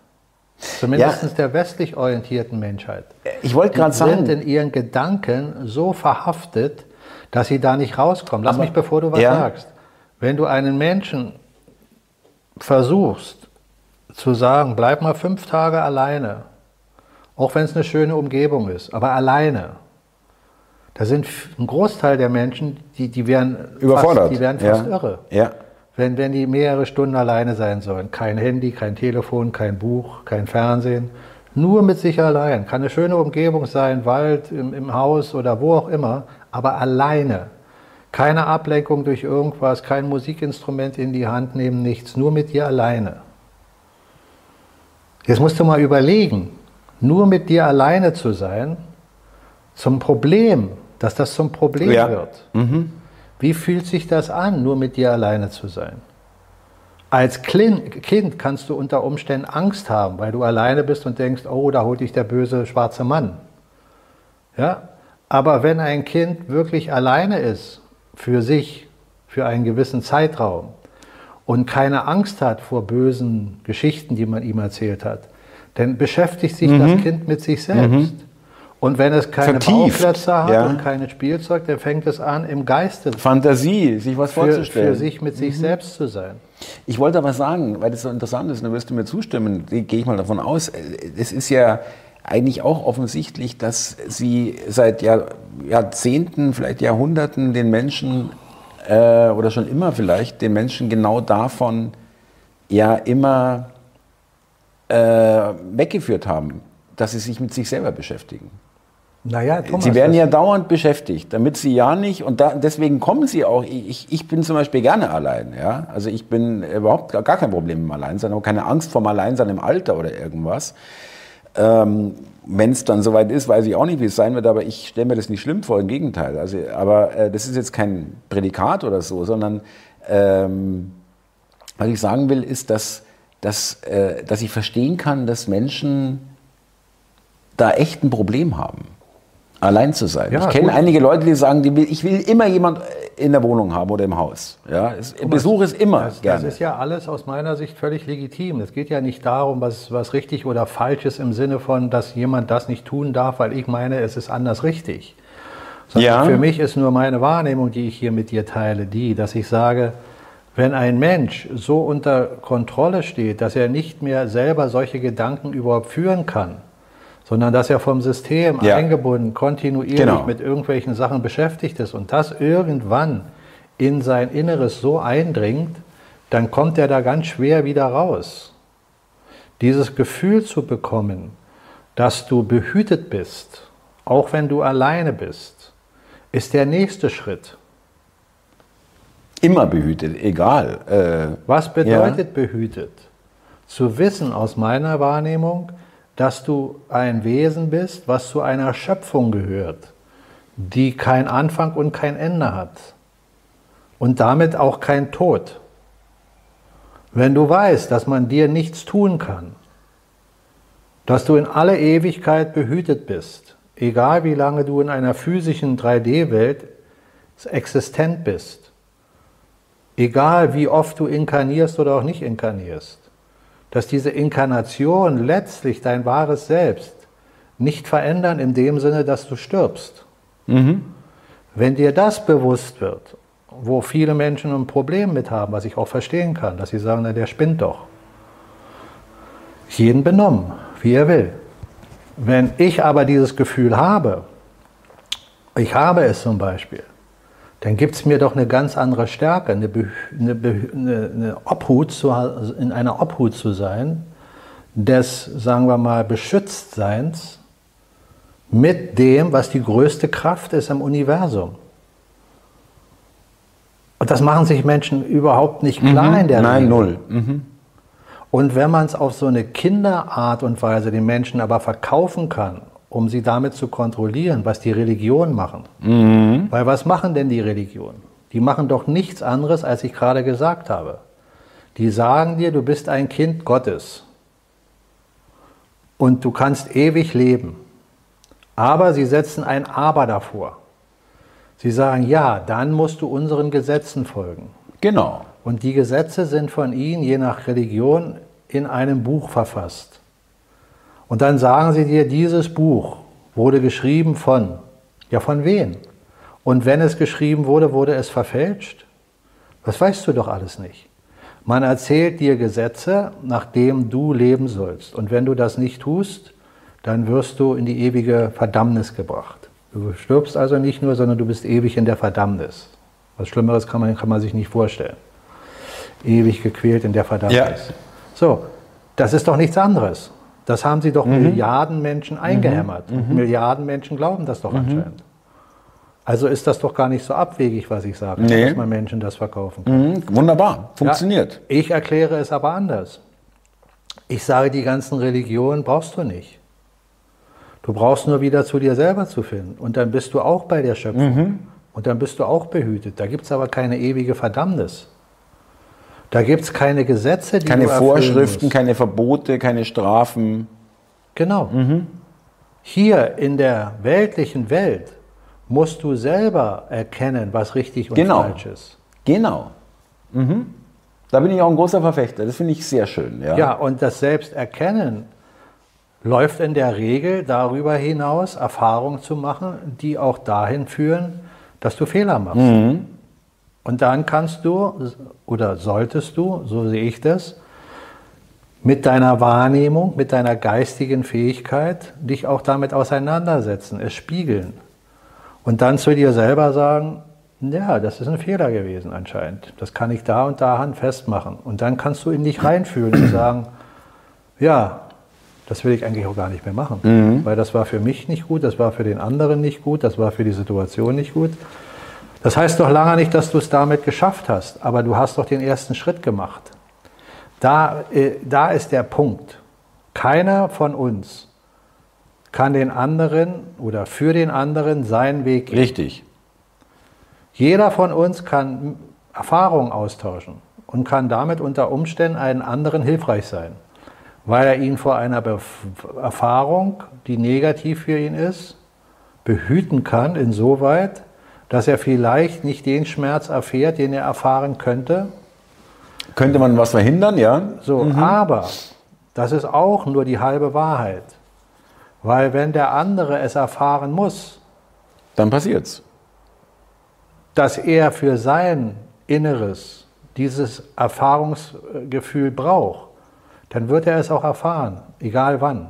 Zumindest der westlich orientierten Menschheit. ich wollte Die gerade sind sagen, in ihren Gedanken so verhaftet, dass sie da nicht rauskommen. Lass Aber- mich, bevor du was Ja. sagst. Wenn du einen Menschen versuchst zu sagen, bleib mal fünf Tage alleine, auch wenn es eine schöne Umgebung ist, aber alleine. Da sind ein Großteil der Menschen, die, die werden überfordert. Fast, die werden ja. fast irre. Ja. Wenn, wenn die mehrere Stunden alleine sein sollen. Kein Handy, kein Telefon, kein Buch, kein Fernsehen. Nur mit sich allein. Kann eine schöne Umgebung sein, Wald, im, im Haus oder wo auch immer, aber alleine. Keine Ablenkung durch irgendwas, kein Musikinstrument in die Hand nehmen, nichts. Nur mit dir alleine. Jetzt musst du mal überlegen, nur mit dir alleine zu sein, zum Problem, dass das zum Problem ja. wird. Mhm. Wie fühlt sich das an, nur mit dir alleine zu sein? Als Kind kannst du unter Umständen Angst haben, weil du alleine bist und denkst, oh, da holt dich der böse schwarze Mann. Ja? Aber wenn ein Kind wirklich alleine ist, für sich, für einen gewissen Zeitraum und keine Angst hat vor bösen Geschichten, die man ihm erzählt hat, dann beschäftigt sich mhm. das Kind mit sich selbst. Mhm. Und wenn es keine Vertieft, Bauplätze hat ja. und kein Spielzeug, dann fängt es an, im Geiste Fantasie, sich was für, vorzustellen. Für sich mit sich mhm. selbst zu sein. Ich wollte aber sagen, weil das so interessant ist, und da wirst du mir zustimmen, gehe ich mal davon aus, es ist ja eigentlich auch offensichtlich, dass sie seit Jahr, Jahrzehnten, vielleicht Jahrhunderten den Menschen äh, oder schon immer vielleicht den Menschen genau davon ja immer äh, weggeführt haben, dass sie sich mit sich selber beschäftigen. Naja, Thomas, sie werden ja dauernd beschäftigt, damit sie ja nicht, und da, deswegen kommen sie auch, ich, ich bin zum Beispiel gerne allein, ja, also ich bin überhaupt gar kein Problem im Alleinsein, auch keine Angst vorm Alleinsein im Alter oder irgendwas. Ähm, Wenn es dann soweit ist, weiß ich auch nicht, wie es sein wird, aber ich stelle mir das nicht schlimm vor, im Gegenteil. Also, aber äh, das ist jetzt kein Prädikat oder so, sondern ähm, was ich sagen will, ist, dass, dass, äh, dass ich verstehen kann, dass Menschen da echt ein Problem haben allein zu sein. Ja, ich kenne einige Leute, die sagen, die will, ich will immer jemand in der Wohnung haben oder im Haus. Ja, es, Besuch ist immer das, gerne. Das ist ja alles aus meiner Sicht völlig legitim. Es geht ja nicht darum, was, was richtig oder falsch ist im Sinne von, dass jemand das nicht tun darf, weil ich meine, es ist anders richtig. Sondern ja. für mich ist nur meine Wahrnehmung, die ich hier mit dir teile, die, dass ich sage, wenn ein Mensch so unter Kontrolle steht, dass er nicht mehr selber solche Gedanken überhaupt führen kann, sondern dass er vom System ja. eingebunden, kontinuierlich genau. mit irgendwelchen Sachen beschäftigt ist und das irgendwann in sein Inneres so eindringt, dann kommt er da ganz schwer wieder raus. Dieses Gefühl zu bekommen, dass du behütet bist, auch wenn du alleine bist, ist der nächste Schritt. Immer behütet, egal. Äh, Was bedeutet ja. behütet? Zu wissen aus meiner Wahrnehmung, dass du ein Wesen bist, was zu einer Schöpfung gehört, die kein Anfang und kein Ende hat und damit auch kein Tod. Wenn du weißt, dass man dir nichts tun kann, dass du in alle Ewigkeit behütet bist, egal wie lange du in einer physischen 3D-Welt existent bist, egal wie oft du inkarnierst oder auch nicht inkarnierst, dass diese Inkarnation letztlich dein wahres Selbst nicht verändern in dem Sinne, dass du stirbst. Mhm. Wenn dir das bewusst wird, wo viele Menschen ein Problem mit haben, was ich auch verstehen kann, dass sie sagen, na, der spinnt doch. Jeden benommen, wie er will. Wenn ich aber dieses Gefühl habe, ich habe es zum Beispiel, dann gibt es mir doch eine ganz andere Stärke, eine, eine, eine, eine Obhut zu, in einer Obhut zu sein, des, sagen wir mal, Beschütztseins mit dem, was die größte Kraft ist im Universum. Und das machen sich Menschen überhaupt nicht klar mhm. in der Nein, Regel. null. Mhm. Und wenn man es auf so eine Kinderart und Weise den Menschen aber verkaufen kann um sie damit zu kontrollieren, was die Religionen machen. Mhm. Weil was machen denn die Religionen? Die machen doch nichts anderes, als ich gerade gesagt habe. Die sagen dir, du bist ein Kind Gottes und du kannst ewig leben. Aber sie setzen ein Aber davor. Sie sagen, ja, dann musst du unseren Gesetzen folgen. Genau. Und die Gesetze sind von ihnen, je nach Religion, in einem Buch verfasst. Und dann sagen sie dir, dieses Buch wurde geschrieben von, ja von wen? Und wenn es geschrieben wurde, wurde es verfälscht? Das weißt du doch alles nicht. Man erzählt dir Gesetze, nach denen du leben sollst. Und wenn du das nicht tust, dann wirst du in die ewige Verdammnis gebracht. Du stirbst also nicht nur, sondern du bist ewig in der Verdammnis. Was Schlimmeres kann man, kann man sich nicht vorstellen. ewig gequält in der Verdammnis. Ja. So, das ist doch nichts anderes. Das haben sie doch mhm. Milliarden Menschen eingehämmert. Mhm. Milliarden Menschen glauben das doch mhm. anscheinend. Also ist das doch gar nicht so abwegig, was ich sage, nee. dass man Menschen das verkaufen kann. Mhm. Wunderbar, funktioniert. Ja, ich erkläre es aber anders. Ich sage, die ganzen Religionen brauchst du nicht. Du brauchst nur wieder zu dir selber zu finden. Und dann bist du auch bei der Schöpfung. Mhm. Und dann bist du auch behütet. Da gibt es aber keine ewige Verdammnis. Da gibt es keine Gesetze, die Keine Vorschriften, keine Verbote, keine Strafen. Genau. Mhm. Hier in der weltlichen Welt musst du selber erkennen, was richtig und genau. falsch ist. Genau. Mhm. Da bin ich auch ein großer Verfechter. Das finde ich sehr schön. Ja. ja, und das Selbsterkennen läuft in der Regel darüber hinaus, Erfahrungen zu machen, die auch dahin führen, dass du Fehler machst. Mhm. Und dann kannst du oder solltest du, so sehe ich das, mit deiner Wahrnehmung, mit deiner geistigen Fähigkeit dich auch damit auseinandersetzen, es spiegeln. Und dann zu dir selber sagen, ja, das ist ein Fehler gewesen anscheinend. Das kann ich da und da festmachen. Und dann kannst du in dich reinfühlen und sagen, ja, das will ich eigentlich auch gar nicht mehr machen. Mhm. Weil das war für mich nicht gut, das war für den anderen nicht gut, das war für die Situation nicht gut. Das heißt doch lange nicht, dass du es damit geschafft hast, aber du hast doch den ersten Schritt gemacht. Da, äh, da ist der Punkt. Keiner von uns kann den anderen oder für den anderen seinen Weg gehen. Richtig. Jeder von uns kann Erfahrungen austauschen und kann damit unter Umständen einen anderen hilfreich sein weil er ihn vor einer Bef Erfahrung, die negativ für ihn ist, behüten kann, insoweit, dass er vielleicht nicht den Schmerz erfährt, den er erfahren könnte. Könnte man was verhindern, ja? So, mhm. aber das ist auch nur die halbe Wahrheit. Weil wenn der andere es erfahren muss, dann passiert's. Dass er für sein Inneres dieses Erfahrungsgefühl braucht, dann wird er es auch erfahren, egal wann.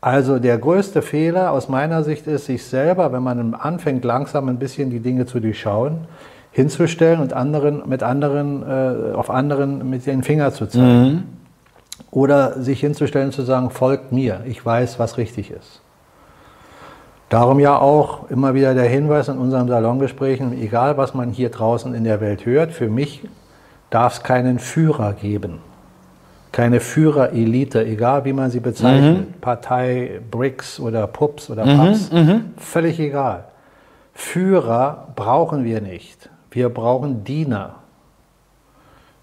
Also der größte Fehler aus meiner Sicht ist, sich selber, wenn man anfängt, langsam ein bisschen die Dinge zu durchschauen, hinzustellen und anderen, mit anderen, äh, auf anderen mit den Finger zu zeigen. Mhm. Oder sich hinzustellen und zu sagen, folgt mir, ich weiß, was richtig ist. Darum ja auch immer wieder der Hinweis in unseren Salongesprächen, egal was man hier draußen in der Welt hört, für mich darf es keinen Führer geben keine Führerelite, egal wie man sie bezeichnet, mhm. Partei, BRICS oder PUPS oder PAPS, mhm, mhm, völlig egal. Führer brauchen wir nicht. Wir brauchen Diener.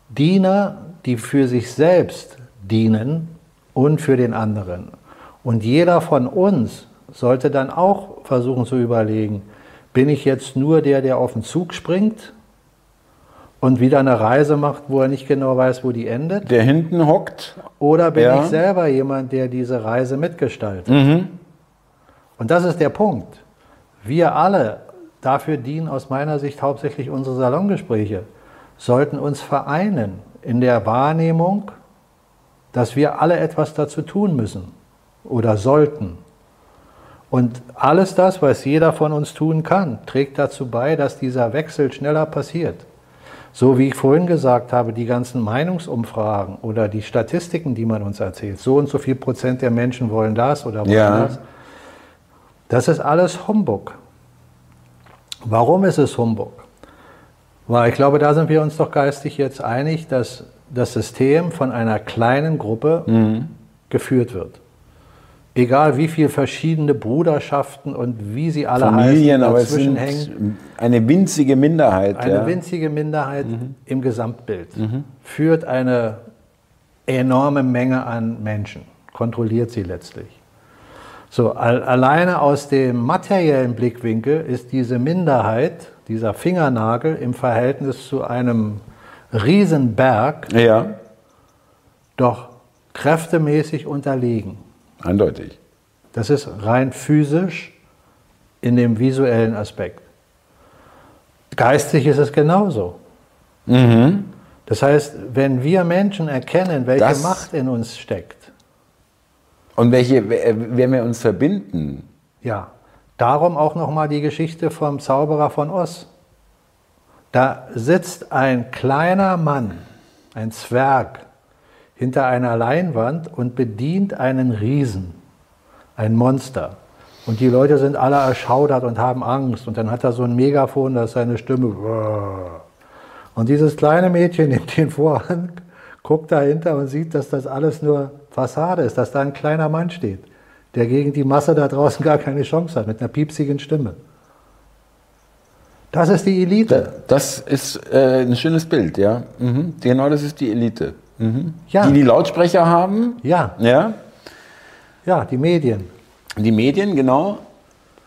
Diener, die für sich selbst dienen und für den anderen. Und jeder von uns sollte dann auch versuchen zu überlegen, bin ich jetzt nur der, der auf den Zug springt und wieder eine Reise macht, wo er nicht genau weiß, wo die endet. Der hinten hockt. Oder bin ja. ich selber jemand, der diese Reise mitgestaltet? Mhm. Und das ist der Punkt. Wir alle, dafür dienen aus meiner Sicht hauptsächlich unsere Salongespräche, sollten uns vereinen in der Wahrnehmung, dass wir alle etwas dazu tun müssen oder sollten. Und alles das, was jeder von uns tun kann, trägt dazu bei, dass dieser Wechsel schneller passiert. So wie ich vorhin gesagt habe, die ganzen Meinungsumfragen oder die Statistiken, die man uns erzählt, so und so viel Prozent der Menschen wollen das oder wollen ja. das, das ist alles Humbug. Warum ist es Humbug? Weil ich glaube, da sind wir uns doch geistig jetzt einig, dass das System von einer kleinen Gruppe mhm. geführt wird egal wie viele verschiedene Bruderschaften und wie sie alle Familien, heißen, dazwischen aber es sind hängen. Eine winzige Minderheit. Eine ja. winzige Minderheit mhm. im Gesamtbild mhm. führt eine enorme Menge an Menschen, kontrolliert sie letztlich. So, alleine aus dem materiellen Blickwinkel ist diese Minderheit, dieser Fingernagel im Verhältnis zu einem Riesenberg ja. doch kräftemäßig unterlegen. Eindeutig. Das ist rein physisch in dem visuellen Aspekt. Geistig ist es genauso. Mhm. Das heißt, wenn wir Menschen erkennen, welche das Macht in uns steckt. Und welche, wer wir uns verbinden. Ja, darum auch nochmal die Geschichte vom Zauberer von Oz. Da sitzt ein kleiner Mann, ein Zwerg, hinter einer Leinwand und bedient einen Riesen, ein Monster. Und die Leute sind alle erschaudert und haben Angst. Und dann hat er so ein Megafon, das ist seine Stimme. Und dieses kleine Mädchen nimmt den Vorhang, guckt dahinter und sieht, dass das alles nur Fassade ist, dass da ein kleiner Mann steht, der gegen die Masse da draußen gar keine Chance hat, mit einer piepsigen Stimme. Das ist die Elite. Das ist äh, ein schönes Bild, ja. Mhm. Genau, das ist die Elite. Mhm. Ja. Die die Lautsprecher haben. Ja. Ja. Ja, die Medien. Die Medien, genau.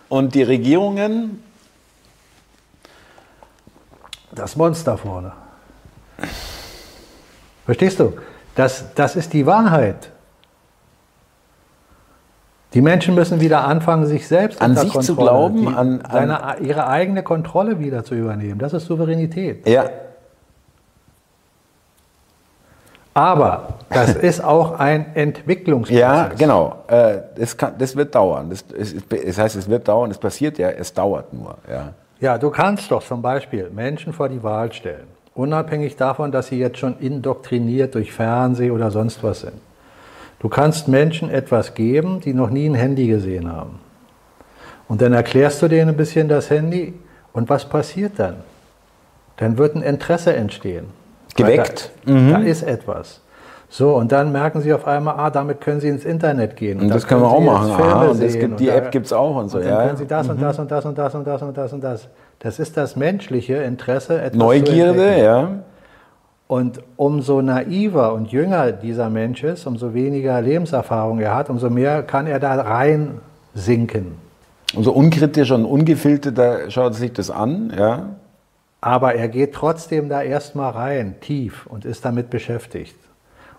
Und die Regierungen. Das Monster vorne. Verstehst du? Das, das ist die Wahrheit. Die Menschen müssen wieder anfangen, sich selbst an sich Kontrolle, zu glauben, die, an, an seine, ihre eigene Kontrolle wieder zu übernehmen. Das ist Souveränität. Ja. Aber das ist auch ein Entwicklungsprozess. Ja, genau. Äh, das, kann, das wird dauern. Das, das, heißt, es wird dauern. Es passiert ja, es dauert nur. Ja. ja, du kannst doch zum Beispiel Menschen vor die Wahl stellen, unabhängig davon, dass sie jetzt schon indoktriniert durch Fernsehen oder sonst was sind. Du kannst Menschen etwas geben, die noch nie ein Handy gesehen haben. Und dann erklärst du denen ein bisschen das Handy und was passiert dann? Dann wird ein Interesse entstehen. Geweckt. Da, mhm. da, ist etwas. So, und dann merken sie auf einmal, ah, damit können sie ins Internet gehen. Und, und das können wir auch machen. Aha, und gibt, die da, App gibt es auch und so. Und dann ja. können sie das mhm. und das und das und das und das und das und das. Das ist das menschliche Interesse. Etwas Neugierde, ja. Und umso naiver und jünger dieser Mensch ist, umso weniger Lebenserfahrung er hat, umso mehr kann er da rein sinken. Umso unkritischer und ungefilterter schaut sich das an, ja. Aber er geht trotzdem da erstmal rein, tief und ist damit beschäftigt.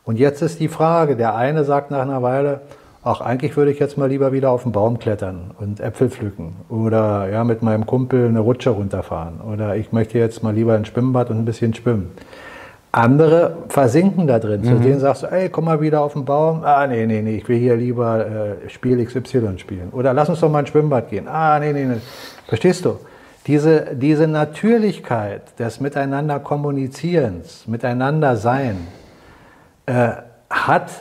Und jetzt ist die Frage, der eine sagt nach einer Weile, ach, eigentlich würde ich jetzt mal lieber wieder auf den Baum klettern und Äpfel pflücken oder ja, mit meinem Kumpel eine Rutsche runterfahren oder ich möchte jetzt mal lieber ins Schwimmbad und ein bisschen schwimmen. Andere versinken da drin. Mhm. Zu denen sagst du, ey, komm mal wieder auf den Baum. Ah, nee, nee, nee, ich will hier lieber äh, Spiel XY spielen. Oder lass uns doch mal ins Schwimmbad gehen. Ah, nee, nee, nee. Verstehst du? Diese, diese Natürlichkeit des Miteinander Kommunizierens, Miteinander Sein, äh, hat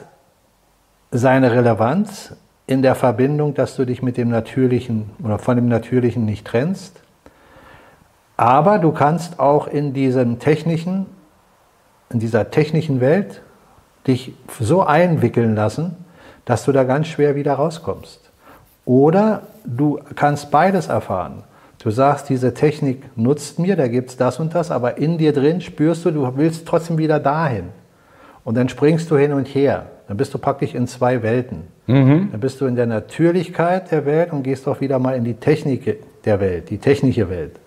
seine Relevanz in der Verbindung, dass du dich mit dem Natürlichen oder von dem Natürlichen nicht trennst. Aber du kannst auch in diesem technischen in dieser technischen Welt dich so einwickeln lassen, dass du da ganz schwer wieder rauskommst. Oder du kannst beides erfahren. Du sagst, diese Technik nutzt mir, da gibt es das und das, aber in dir drin spürst du, du willst trotzdem wieder dahin. Und dann springst du hin und her. Dann bist du praktisch in zwei Welten. Mhm. Dann bist du in der Natürlichkeit der Welt und gehst auch wieder mal in die Technik der Welt, die technische Welt.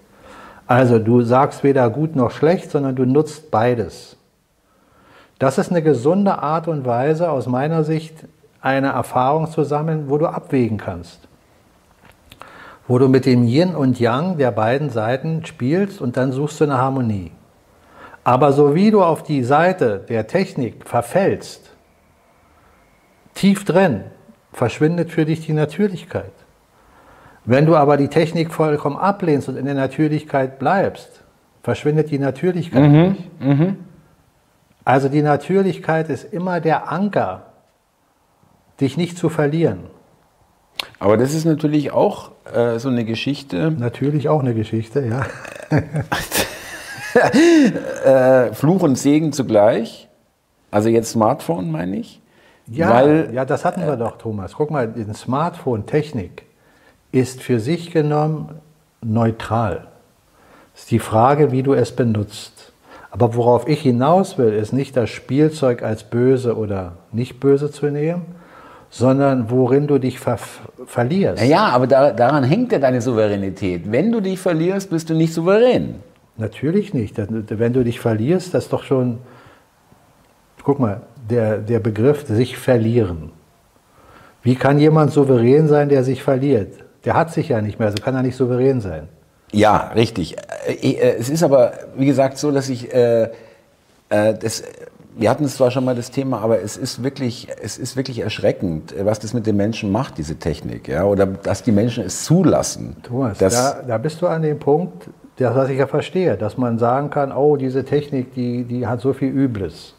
Also du sagst weder gut noch schlecht, sondern du nutzt beides. Das ist eine gesunde Art und Weise, aus meiner Sicht, eine Erfahrung zu sammeln, wo du abwägen kannst. Wo du mit dem Yin und Yang der beiden Seiten spielst und dann suchst du eine Harmonie. Aber so wie du auf die Seite der Technik verfällst, tief drin, verschwindet für dich die Natürlichkeit. Wenn du aber die Technik vollkommen ablehnst und in der Natürlichkeit bleibst, verschwindet die Natürlichkeit mhm, nicht. Mhm. Also die Natürlichkeit ist immer der Anker, dich nicht zu verlieren. Aber das ist natürlich auch äh, so eine Geschichte. Natürlich auch eine Geschichte, ja. äh, Fluch und Segen zugleich. Also jetzt Smartphone, meine ich. Ja, Weil, ja, das hatten wir doch, Thomas. Guck mal, die Smartphone-Technik ist für sich genommen neutral. Es ist die Frage, wie du es benutzt. Aber worauf ich hinaus will, ist nicht das Spielzeug als böse oder nicht böse zu nehmen, sondern worin du dich ver verlierst. Ja, aber da, daran hängt ja deine Souveränität. Wenn du dich verlierst, bist du nicht souverän. Natürlich nicht. Wenn du dich verlierst, das ist doch schon, guck mal, der, der Begriff sich verlieren. Wie kann jemand souverän sein, der sich verliert? Der hat sich ja nicht mehr, also kann er nicht souverän sein. Ja, richtig. Äh, äh, es ist aber, wie gesagt, so, dass ich äh, das wir hatten es zwar schon mal das Thema, aber es ist wirklich, es ist wirklich erschreckend, was das mit den Menschen macht, diese Technik, ja, oder dass die Menschen es zulassen. Thomas, da, da bist du an dem Punkt, das, was ich ja verstehe, dass man sagen kann, oh, diese Technik, die, die hat so viel Übles.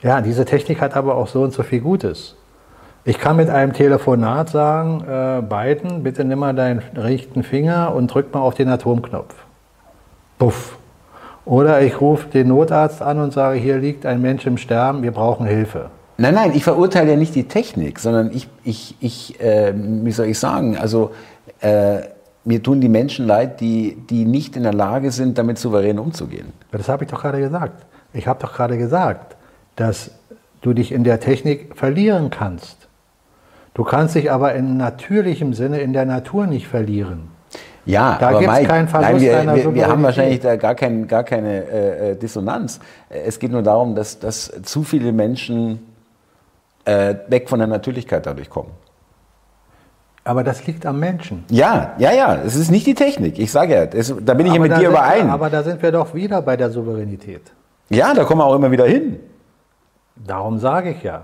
Ja, diese Technik hat aber auch so und so viel Gutes. Ich kann mit einem Telefonat sagen, äh, Biden, bitte nimm mal deinen rechten Finger und drück mal auf den Atomknopf. Puff. Oder ich rufe den Notarzt an und sage, hier liegt ein Mensch im Sterben, wir brauchen Hilfe. Nein, nein, ich verurteile ja nicht die Technik, sondern ich, ich, ich äh, wie soll ich sagen, also äh, mir tun die Menschen leid, die, die nicht in der Lage sind, damit souverän umzugehen. Das habe ich doch gerade gesagt. Ich habe doch gerade gesagt, dass du dich in der Technik verlieren kannst. Du kannst dich aber in natürlichem Sinne in der Natur nicht verlieren. Ja, da gibt es keinen Verlust nein, wir, wir, wir haben wahrscheinlich da gar, kein, gar keine äh, äh, Dissonanz. Es geht nur darum, dass, dass zu viele Menschen äh, weg von der Natürlichkeit dadurch kommen. Aber das liegt am Menschen. Ja, ja, ja. Es ist nicht die Technik. Ich sage ja, das, da bin ich aber ja mit dir überein. aber da sind wir doch wieder bei der Souveränität. Ja, da kommen wir auch immer wieder hin. Darum sage ich ja,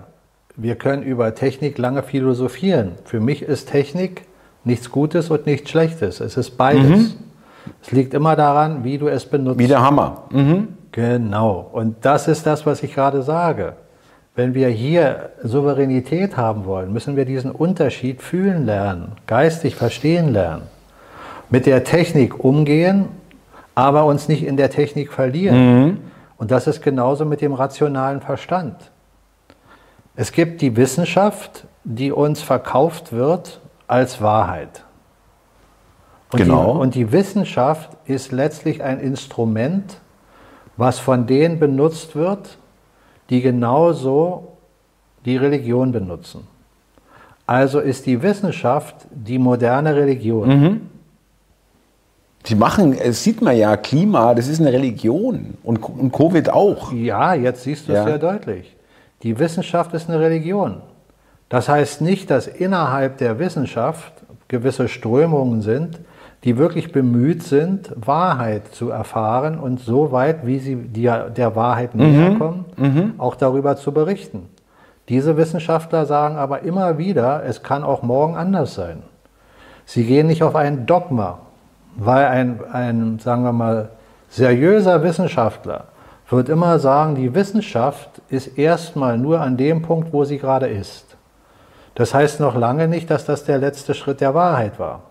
wir können über Technik lange philosophieren. Für mich ist Technik nichts Gutes und nichts Schlechtes. Es ist beides. Mhm. Es liegt immer daran, wie du es benutzt. Wie der Hammer. Mhm. Genau. Und das ist das, was ich gerade sage. Wenn wir hier Souveränität haben wollen, müssen wir diesen Unterschied fühlen lernen, geistig verstehen lernen. Mit der Technik umgehen, aber uns nicht in der Technik verlieren. Mhm. Und das ist genauso mit dem rationalen Verstand. Es gibt die Wissenschaft, die uns verkauft wird als Wahrheit. Und genau. Die, und die Wissenschaft ist letztlich ein Instrument, was von denen benutzt wird, die genauso die Religion benutzen. Also ist die Wissenschaft die moderne Religion. Mhm. Sie machen, es sieht man ja, Klima, das ist eine Religion und, und Covid auch. Ja, jetzt siehst du es sehr deutlich. Die Wissenschaft ist eine Religion. Das heißt nicht, dass innerhalb der Wissenschaft gewisse Strömungen sind, die wirklich bemüht sind, Wahrheit zu erfahren und so weit, wie sie der Wahrheit mhm. näher kommen, mhm. auch darüber zu berichten. Diese Wissenschaftler sagen aber immer wieder, es kann auch morgen anders sein. Sie gehen nicht auf ein Dogma, weil ein, ein sagen wir mal, seriöser Wissenschaftler wird immer sagen, die Wissenschaft ist erstmal nur an dem Punkt, wo sie gerade ist. Das heißt noch lange nicht, dass das der letzte Schritt der Wahrheit war,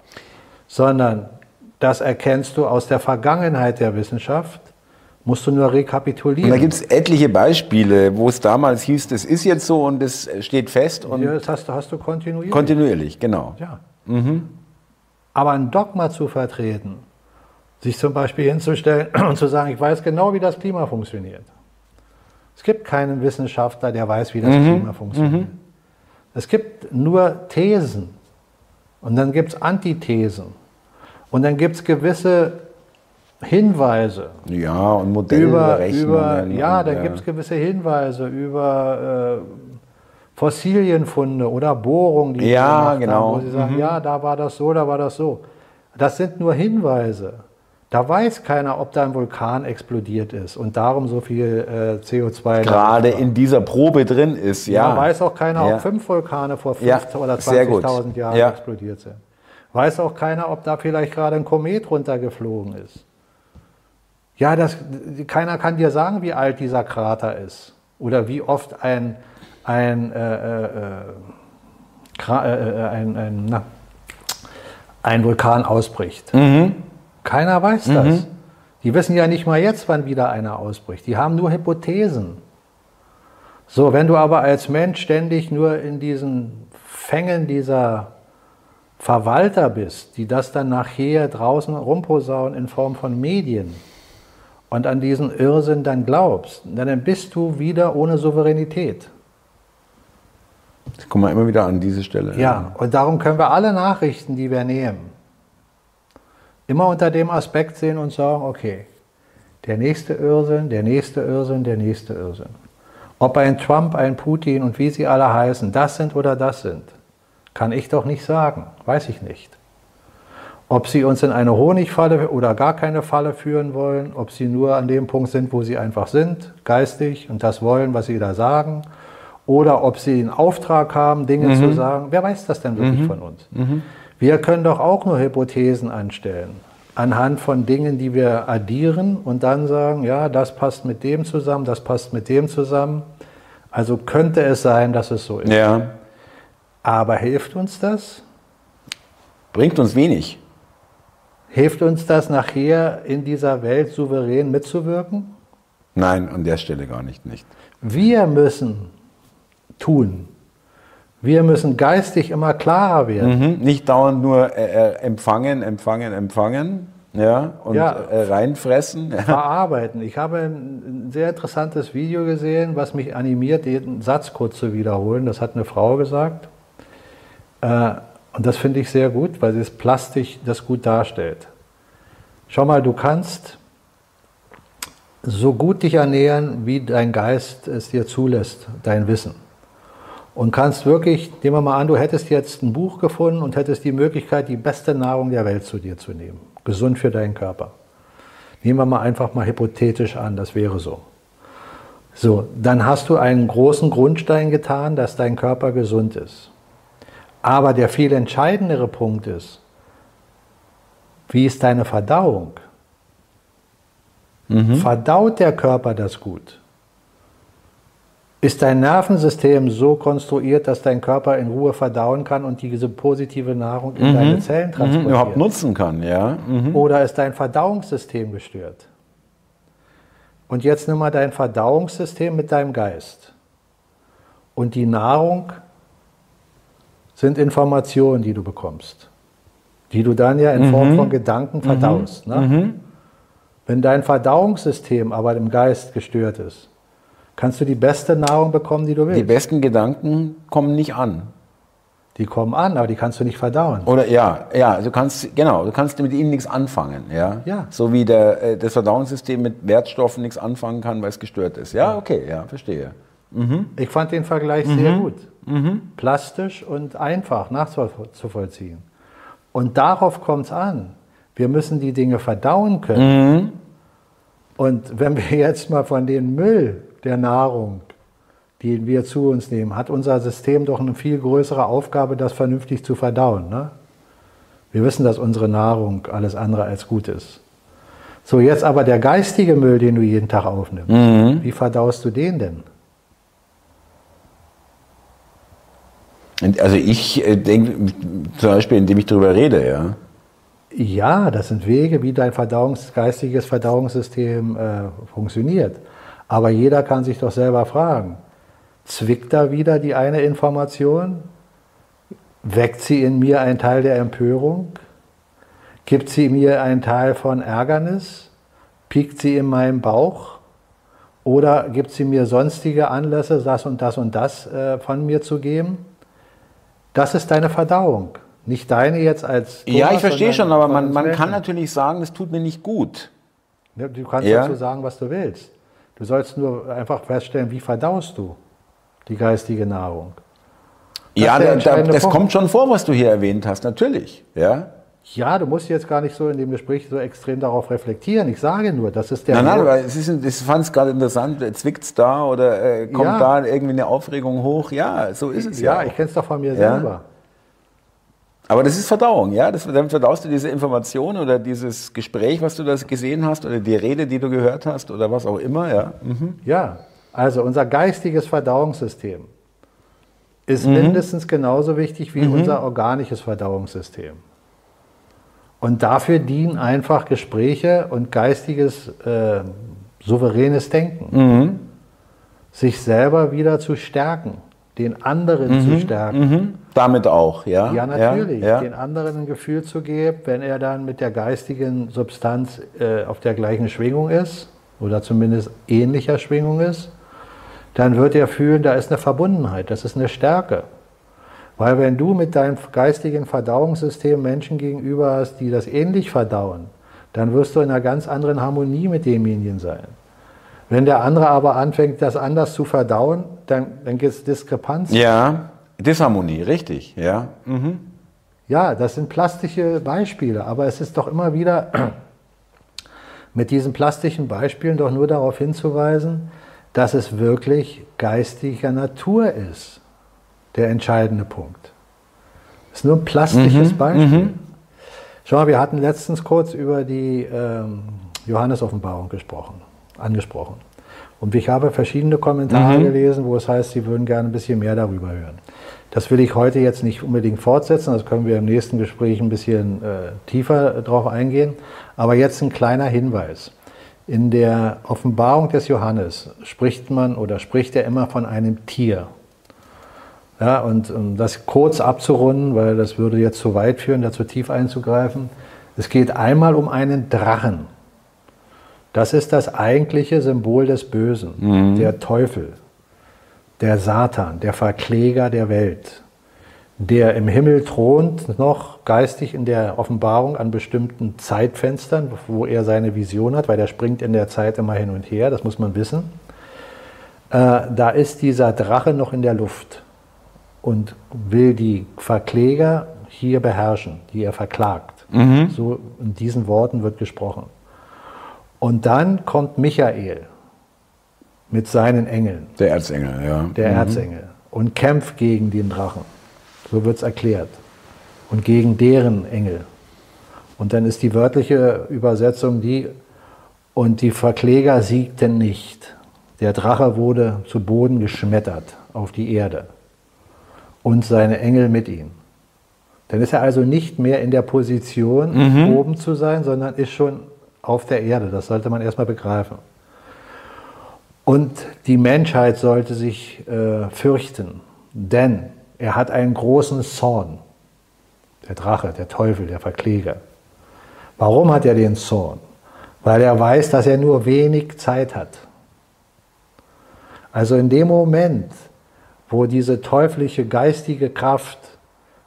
sondern das erkennst du aus der Vergangenheit der Wissenschaft, musst du nur rekapitulieren. Und da gibt es etliche Beispiele, wo es damals hieß, das ist jetzt so und das steht fest. Und ja, das hast du, hast du kontinuierlich. Kontinuierlich, genau. Ja. Mhm. Aber ein Dogma zu vertreten, sich zum Beispiel hinzustellen und zu sagen, ich weiß genau, wie das Klima funktioniert. Es gibt keinen Wissenschaftler, der weiß, wie das mhm. Klima funktioniert. Mhm. Es gibt nur Thesen und dann gibt es Antithesen und dann gibt es gewisse Hinweise. Ja, und Modelle über, Ja, dann ja. gibt es gewisse Hinweise über äh, Fossilienfunde oder Bohrungen, die ja, genau. haben, wo sie sagen, mhm. ja, da war das so, da war das so. Das sind nur Hinweise. Da weiß keiner, ob da ein Vulkan explodiert ist und darum so viel äh, CO2 gerade in dieser Probe drin ist. Ja, ja weiß auch keiner, ja. ob fünf Vulkane vor fünf ja, oder 20.000 Jahren ja. explodiert sind. Weiß auch keiner, ob da vielleicht gerade ein Komet runtergeflogen ist. Ja, das, keiner kann dir sagen, wie alt dieser Krater ist oder wie oft ein, ein, äh, äh, äh, äh ein, ein, na, ein Vulkan ausbricht. Mhm. Keiner weiß das. Mhm. Die wissen ja nicht mal jetzt, wann wieder einer ausbricht. Die haben nur Hypothesen. So, wenn du aber als Mensch ständig nur in diesen Fängen dieser Verwalter bist, die das dann nachher draußen rumposaunen in Form von Medien und an diesen Irrsinn dann glaubst, dann bist du wieder ohne Souveränität. Kommen wir immer wieder an diese Stelle. Ja, und darum können wir alle Nachrichten, die wir nehmen, immer unter dem Aspekt sehen und sagen, okay, der nächste Irrsinn, der nächste Irrsinn, der nächste Irrsinn. Ob ein Trump, ein Putin und wie sie alle heißen, das sind oder das sind, kann ich doch nicht sagen, weiß ich nicht. ob sie uns in eine Honigfalle oder gar keine Falle führen wollen, ob sie nur an dem Punkt sind, wo sie einfach sind, geistig und das wollen, was sie da sagen, oder ob sie einen Auftrag haben, Dinge mhm. zu sagen. Wer weiß das denn wirklich mhm. von uns? Mhm. Wir können doch auch nur Hypothesen anstellen, anhand von Dingen, die wir addieren und dann sagen, ja, das passt mit dem zusammen, das passt mit dem zusammen. Also könnte es sein, dass es so ist. Ja. Aber hilft uns das? Bringt uns wenig. Hilft uns das nachher in dieser Welt souverän mitzuwirken? Nein, an der Stelle gar nicht. nicht. Wir müssen tun. Wir müssen geistig immer klarer werden. Mhm, nicht dauernd nur äh, äh empfangen, empfangen, empfangen ja, und ja, äh, reinfressen. Ja. Verarbeiten. Ich habe ein sehr interessantes Video gesehen, was mich animiert, den Satz kurz zu wiederholen. Das hat eine Frau gesagt. Äh, und das finde ich sehr gut, weil es plastisch das gut darstellt. Schau mal, du kannst so gut dich ernähren, wie dein Geist es dir zulässt, dein Wissen. Und kannst wirklich, nehmen wir mal an, du hättest jetzt ein Buch gefunden und hättest die Möglichkeit, die beste Nahrung der Welt zu dir zu nehmen. Gesund für deinen Körper. Nehmen wir mal einfach mal hypothetisch an, das wäre so. So, dann hast du einen großen Grundstein getan, dass dein Körper gesund ist. Aber der viel entscheidendere Punkt ist, wie ist deine Verdauung? Mhm. Verdaut der Körper das gut? Ist dein Nervensystem so konstruiert, dass dein Körper in Ruhe verdauen kann und diese positive Nahrung in mhm. deine Zellen transportiert? Mhm, überhaupt nutzen kann, ja. Mhm. Oder ist dein Verdauungssystem gestört? Und jetzt nimm mal dein Verdauungssystem mit deinem Geist. Und die Nahrung sind Informationen, die du bekommst, die du dann ja in Form mhm. von Gedanken mhm. verdaust. Ne? Mhm. Wenn dein Verdauungssystem aber im Geist gestört ist, kannst du die beste Nahrung bekommen, die du willst. Die besten Gedanken kommen nicht an. Die kommen an, aber die kannst du nicht verdauen. Oder ja, ja, du kannst genau, du kannst mit ihnen nichts anfangen, ja. ja. So wie der, äh, das Verdauungssystem mit Wertstoffen nichts anfangen kann, weil es gestört ist. Ja, okay, ja, verstehe. Mhm. Ich fand den Vergleich mhm. sehr gut. Mhm. Plastisch und einfach nachzuvollziehen. Und darauf kommt es an. Wir müssen die Dinge verdauen können. Mhm. Und wenn wir jetzt mal von dem Müll der Nahrung, den wir zu uns nehmen, hat unser System doch eine viel größere Aufgabe, das vernünftig zu verdauen. Ne? Wir wissen, dass unsere Nahrung alles andere als gut ist. So, jetzt aber der geistige Müll, den du jeden Tag aufnimmst, mhm. wie verdaust du den denn? Also ich äh, denke zum Beispiel, indem ich darüber rede, ja. Ja, das sind Wege, wie dein Verdauungs geistiges Verdauungssystem äh, funktioniert. Aber jeder kann sich doch selber fragen, zwickt da wieder die eine Information? Weckt sie in mir einen Teil der Empörung? Gibt sie mir einen Teil von Ärgernis? Piekt sie in meinem Bauch? Oder gibt sie mir sonstige Anlässe, das und das und das äh, von mir zu geben? Das ist deine Verdauung. Nicht deine jetzt als. Thomas, ja, ich verstehe schon, aber man, man kann natürlich sagen, das tut mir nicht gut. Du kannst ja. dazu sagen, was du willst. Du sollst nur einfach feststellen, wie verdaust du die geistige Nahrung. Das ja, da, da, das Punkt. kommt schon vor, was du hier erwähnt hast, natürlich. Ja. Ja, du musst jetzt gar nicht so in dem Gespräch so extrem darauf reflektieren. Ich sage nur, das ist der. Nein, nein, aber es ist, ich fand es gerade interessant. Zwickt es da oder äh, kommt ja. da irgendwie eine Aufregung hoch? Ja, so ist es ja. Ja, ich kenne es doch von mir ja. selber. Aber das ist Verdauung, ja? Das, dann verdaust du diese Information oder dieses Gespräch, was du da gesehen hast oder die Rede, die du gehört hast oder was auch immer, ja? Mhm. Ja, also unser geistiges Verdauungssystem ist mhm. mindestens genauso wichtig wie mhm. unser organisches Verdauungssystem. Und dafür dienen einfach Gespräche und geistiges, äh, souveränes Denken. Mhm. Sich selber wieder zu stärken, den anderen mhm. zu stärken. Damit auch, ja? Ja, natürlich. Ja, ja. Den anderen ein Gefühl zu geben, wenn er dann mit der geistigen Substanz äh, auf der gleichen Schwingung ist oder zumindest ähnlicher Schwingung ist, dann wird er fühlen, da ist eine Verbundenheit, das ist eine Stärke. Weil wenn du mit deinem geistigen Verdauungssystem Menschen gegenüber hast, die das ähnlich verdauen, dann wirst du in einer ganz anderen Harmonie mit demjenigen sein. Wenn der andere aber anfängt, das anders zu verdauen, dann, dann gibt es Diskrepanz. Ja, Disharmonie, richtig, ja. Mhm. Ja, das sind plastische Beispiele, aber es ist doch immer wieder mit diesen plastischen Beispielen doch nur darauf hinzuweisen, dass es wirklich geistiger Natur ist, der entscheidende Punkt. Das ist nur ein plastisches mhm, Beispiel. Mhm. Schau mal, wir hatten letztens kurz über die ähm, Johannes-Offenbarung gesprochen, angesprochen. Und ich habe verschiedene Kommentare mhm. gelesen, wo es heißt, sie würden gerne ein bisschen mehr darüber hören. Das will ich heute jetzt nicht unbedingt fortsetzen, das können wir im nächsten Gespräch ein bisschen äh, tiefer drauf eingehen. Aber jetzt ein kleiner Hinweis. In der Offenbarung des Johannes spricht man oder spricht er immer von einem Tier. Ja, und um das kurz abzurunden, weil das würde jetzt zu weit führen, dazu tief einzugreifen. Es geht einmal um einen Drachen. Das ist das eigentliche Symbol des Bösen, mhm. der Teufel der Satan, der Verkläger der Welt, der im Himmel thront, noch geistig in der Offenbarung an bestimmten Zeitfenstern, wo er seine Vision hat, weil der springt in der Zeit immer hin und her, das muss man wissen. Äh, da ist dieser Drache noch in der Luft und will die Verkläger hier beherrschen, die er verklagt. Mhm. So in diesen Worten wird gesprochen. Und dann kommt Michael, mit seinen Engeln. Der Erzengel, ja. Der mhm. Erzengel. Und kämpft gegen den Drachen. So wird es erklärt. Und gegen deren Engel. Und dann ist die wörtliche Übersetzung die, und die Verkläger siegten nicht. Der Drache wurde zu Boden geschmettert auf die Erde. Und seine Engel mit ihm. Dann ist er also nicht mehr in der Position, mhm. oben zu sein, sondern ist schon auf der Erde. Das sollte man erstmal begreifen. Und die Menschheit sollte sich äh, fürchten, denn er hat einen großen Zorn. Der Drache, der Teufel, der Verkläger. Warum hat er den Zorn? Weil er weiß, dass er nur wenig Zeit hat. Also in dem Moment, wo diese teuflische geistige Kraft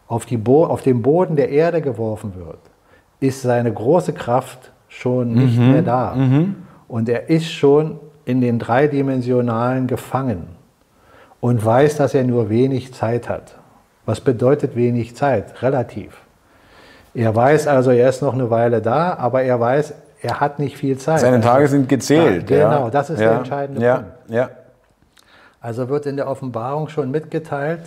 auf, auf den Boden der Erde geworfen wird, ist seine große Kraft schon nicht mhm. mehr da. Mhm. Und er ist schon in den dreidimensionalen gefangen und weiß, dass er nur wenig Zeit hat. Was bedeutet wenig Zeit? Relativ. Er weiß also, er ist noch eine Weile da, aber er weiß, er hat nicht viel Zeit. Seine Tage sind gezählt. Ja, genau, das ist ja. der entscheidende ja. Punkt. Ja. Also wird in der Offenbarung schon mitgeteilt,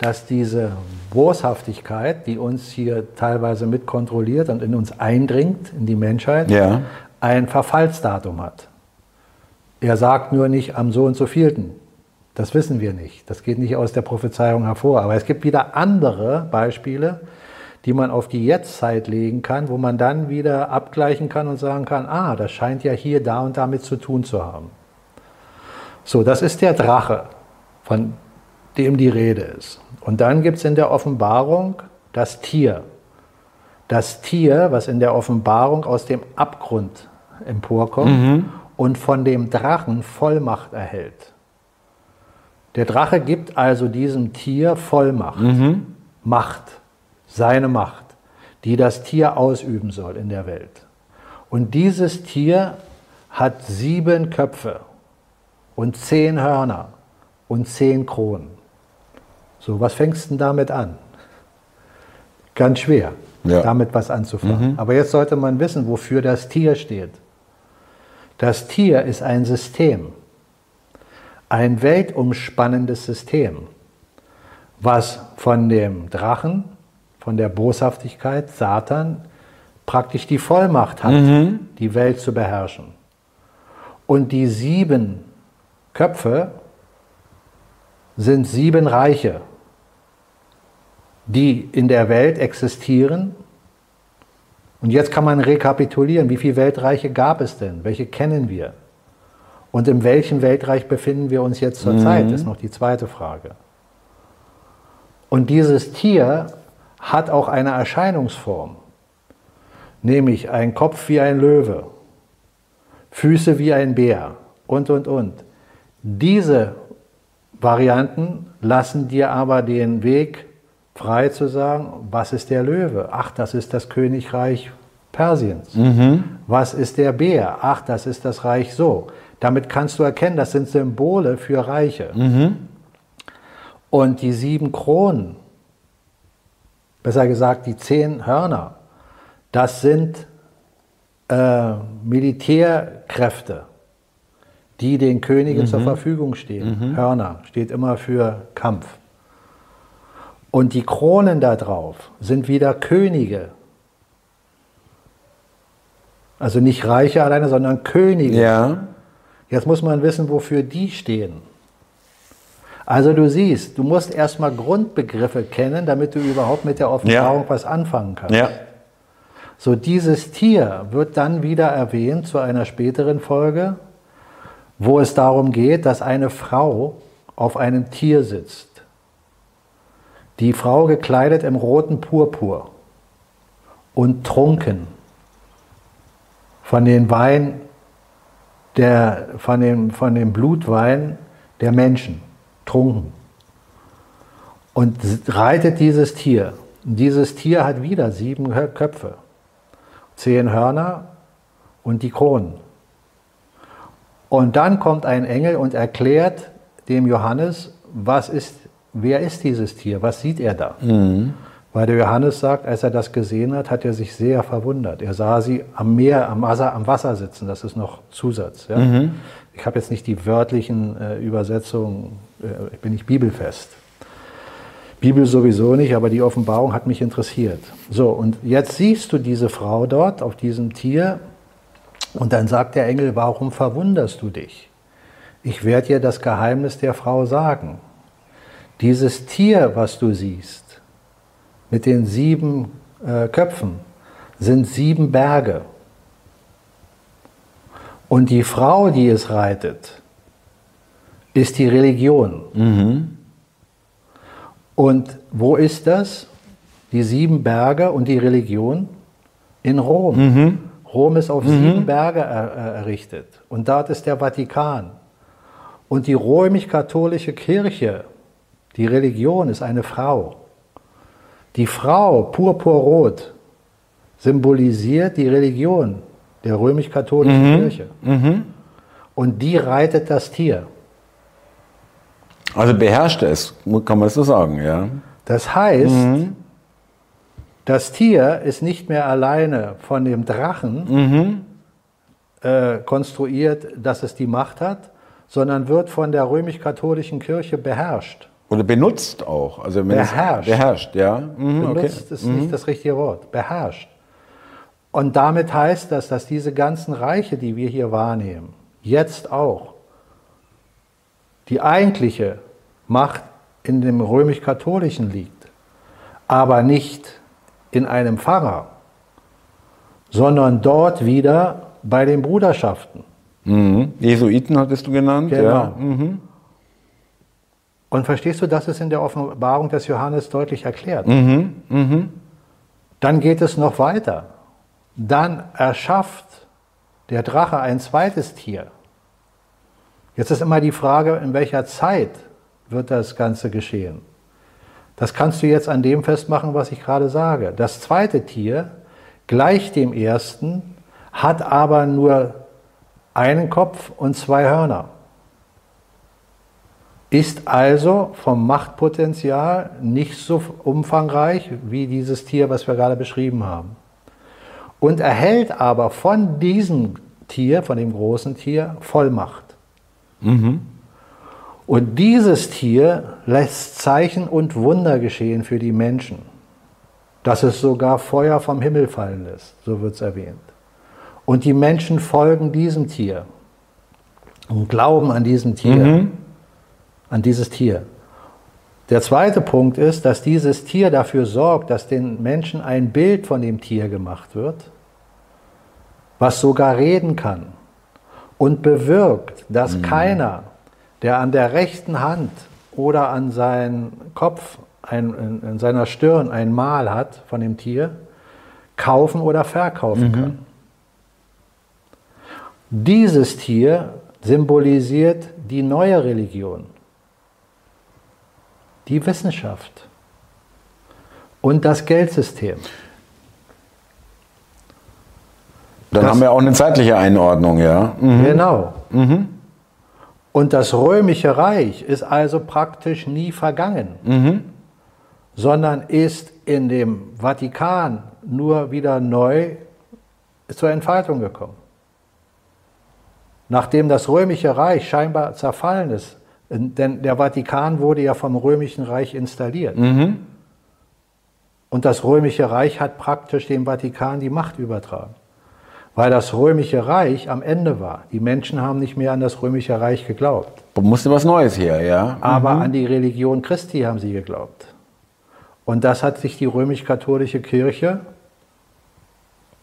dass diese Boshaftigkeit, die uns hier teilweise mitkontrolliert und in uns eindringt, in die Menschheit, ja. ein Verfallsdatum hat. Er sagt nur nicht am so und so vielten. Das wissen wir nicht. Das geht nicht aus der Prophezeiung hervor. Aber es gibt wieder andere Beispiele, die man auf die Jetztzeit legen kann, wo man dann wieder abgleichen kann und sagen kann, ah, das scheint ja hier da und damit zu tun zu haben. So, das ist der Drache, von dem die Rede ist. Und dann gibt es in der Offenbarung das Tier. Das Tier, was in der Offenbarung aus dem Abgrund emporkommt mhm und von dem Drachen Vollmacht erhält. Der Drache gibt also diesem Tier Vollmacht, mhm. Macht, seine Macht, die das Tier ausüben soll in der Welt. Und dieses Tier hat sieben Köpfe und zehn Hörner und zehn Kronen. So, was fängst du denn damit an? Ganz schwer, ja. damit was anzufangen. Mhm. Aber jetzt sollte man wissen, wofür das Tier steht. Das Tier ist ein System, ein weltumspannendes System, was von dem Drachen, von der Boshaftigkeit, Satan, praktisch die Vollmacht hat, mhm. die Welt zu beherrschen. Und die sieben Köpfe sind sieben Reiche, die in der Welt existieren und jetzt kann man rekapitulieren, wie viele Weltreiche gab es denn? Welche kennen wir? Und in welchem Weltreich befinden wir uns jetzt zurzeit? Mhm. ist noch die zweite Frage. Und dieses Tier hat auch eine Erscheinungsform, nämlich ein Kopf wie ein Löwe, Füße wie ein Bär und, und, und. Diese Varianten lassen dir aber den Weg frei zu sagen, was ist der Löwe? Ach, das ist das Königreich Persiens. Mhm. Was ist der Bär? Ach, das ist das Reich so. Damit kannst du erkennen, das sind Symbole für Reiche. Mhm. Und die sieben Kronen, besser gesagt die zehn Hörner, das sind äh, Militärkräfte, die den Königen mhm. zur Verfügung stehen. Mhm. Hörner steht immer für Kampf. Und die Kronen da drauf sind wieder Könige. Also nicht Reiche alleine, sondern Könige. Ja. Jetzt muss man wissen, wofür die stehen. Also du siehst, du musst erstmal Grundbegriffe kennen, damit du überhaupt mit der Offenbarung ja. was anfangen kannst. Ja. So, dieses Tier wird dann wieder erwähnt zu einer späteren Folge, wo es darum geht, dass eine Frau auf einem Tier sitzt. Die Frau gekleidet im roten Purpur und trunken von den Wein der, von dem, von dem Blutwein der Menschen, trunken. Und reitet dieses Tier. dieses Tier hat wieder sieben Köpfe, zehn Hörner und die Kronen. Und dann kommt ein Engel und erklärt dem Johannes, was ist wer ist dieses Tier? Was sieht er da? Mhm. Weil der Johannes sagt, als er das gesehen hat, hat er sich sehr verwundert. Er sah sie am Meer, am Wasser, am Wasser sitzen. Das ist noch Zusatz. Ja? Mhm. Ich habe jetzt nicht die wörtlichen äh, Übersetzungen, äh, ich bin nicht bibelfest. Bibel sowieso nicht, aber die Offenbarung hat mich interessiert. So, und jetzt siehst du diese Frau dort auf diesem Tier und dann sagt der Engel, warum verwunderst du dich? Ich werde dir das Geheimnis der Frau sagen. Dieses Tier, was du siehst, mit den sieben äh, Köpfen, sind sieben Berge. Und die Frau, die es reitet, ist die Religion. Mhm. Und wo ist das? Die sieben Berge und die Religion? In Rom. Mhm. Rom ist auf mhm. sieben Berge er, er, errichtet. Und dort ist der Vatikan. Und die römisch-katholische Kirche die Religion ist eine Frau. Die Frau, purpurrot, symbolisiert die Religion der römisch-katholischen mhm. Kirche. Mhm. Und die reitet das Tier. Also beherrscht es, kann man so sagen, ja. Das heißt, mhm. das Tier ist nicht mehr alleine von dem Drachen mhm. äh, konstruiert, dass es die Macht hat, sondern wird von der römisch-katholischen Kirche beherrscht. Oder benutzt auch. Also beherrscht. Es, beherrscht, ja. Mhm, benutzt okay. ist mhm. nicht das richtige Wort. Beherrscht. Und damit heißt das, dass diese ganzen Reiche, die wir hier wahrnehmen, jetzt auch die eigentliche Macht in dem römisch-katholischen liegt, aber nicht in einem Pfarrer, sondern dort wieder bei den Bruderschaften. Mhm. Jesuiten hattest du genannt. Genau. Ja. Mhm. Und verstehst du, das ist in der Offenbarung des Johannes deutlich erklärt. Mhm, mh. Dann geht es noch weiter. Dann erschafft der Drache ein zweites Tier. Jetzt ist immer die Frage, in welcher Zeit wird das Ganze geschehen. Das kannst du jetzt an dem festmachen, was ich gerade sage. Das zweite Tier gleich dem ersten, hat aber nur einen Kopf und zwei Hörner ist also vom Machtpotenzial nicht so umfangreich wie dieses Tier, was wir gerade beschrieben haben. Und erhält aber von diesem Tier, von dem großen Tier, Vollmacht. Mhm. Und dieses Tier lässt Zeichen und Wunder geschehen für die Menschen, dass es sogar Feuer vom Himmel fallen lässt, so wird es erwähnt. Und die Menschen folgen diesem Tier und glauben an diesem Tier. Mhm an dieses Tier. Der zweite Punkt ist, dass dieses Tier dafür sorgt, dass den Menschen ein Bild von dem Tier gemacht wird, was sogar reden kann und bewirkt, dass mhm. keiner, der an der rechten Hand oder an seinem Kopf, ein, in, in, seiner Stirn ein Mal hat von dem Tier, kaufen oder verkaufen mhm. kann. Dieses Tier symbolisiert die neue Religion die Wissenschaft und das Geldsystem. Dann das, haben wir auch eine zeitliche Einordnung, ja. Mhm. Genau. Mhm. Und das römische Reich ist also praktisch nie vergangen, mhm. sondern ist in dem Vatikan nur wieder neu zur Entfaltung gekommen. Nachdem das römische Reich scheinbar zerfallen ist, denn der Vatikan wurde ja vom römischen Reich installiert. Mhm. Und das römische Reich hat praktisch dem Vatikan die Macht übertragen. Weil das römische Reich am Ende war. Die Menschen haben nicht mehr an das römische Reich geglaubt. Musste was Neues her, ja. Mhm. Aber an die Religion Christi haben sie geglaubt. Und das hat sich die römisch-katholische Kirche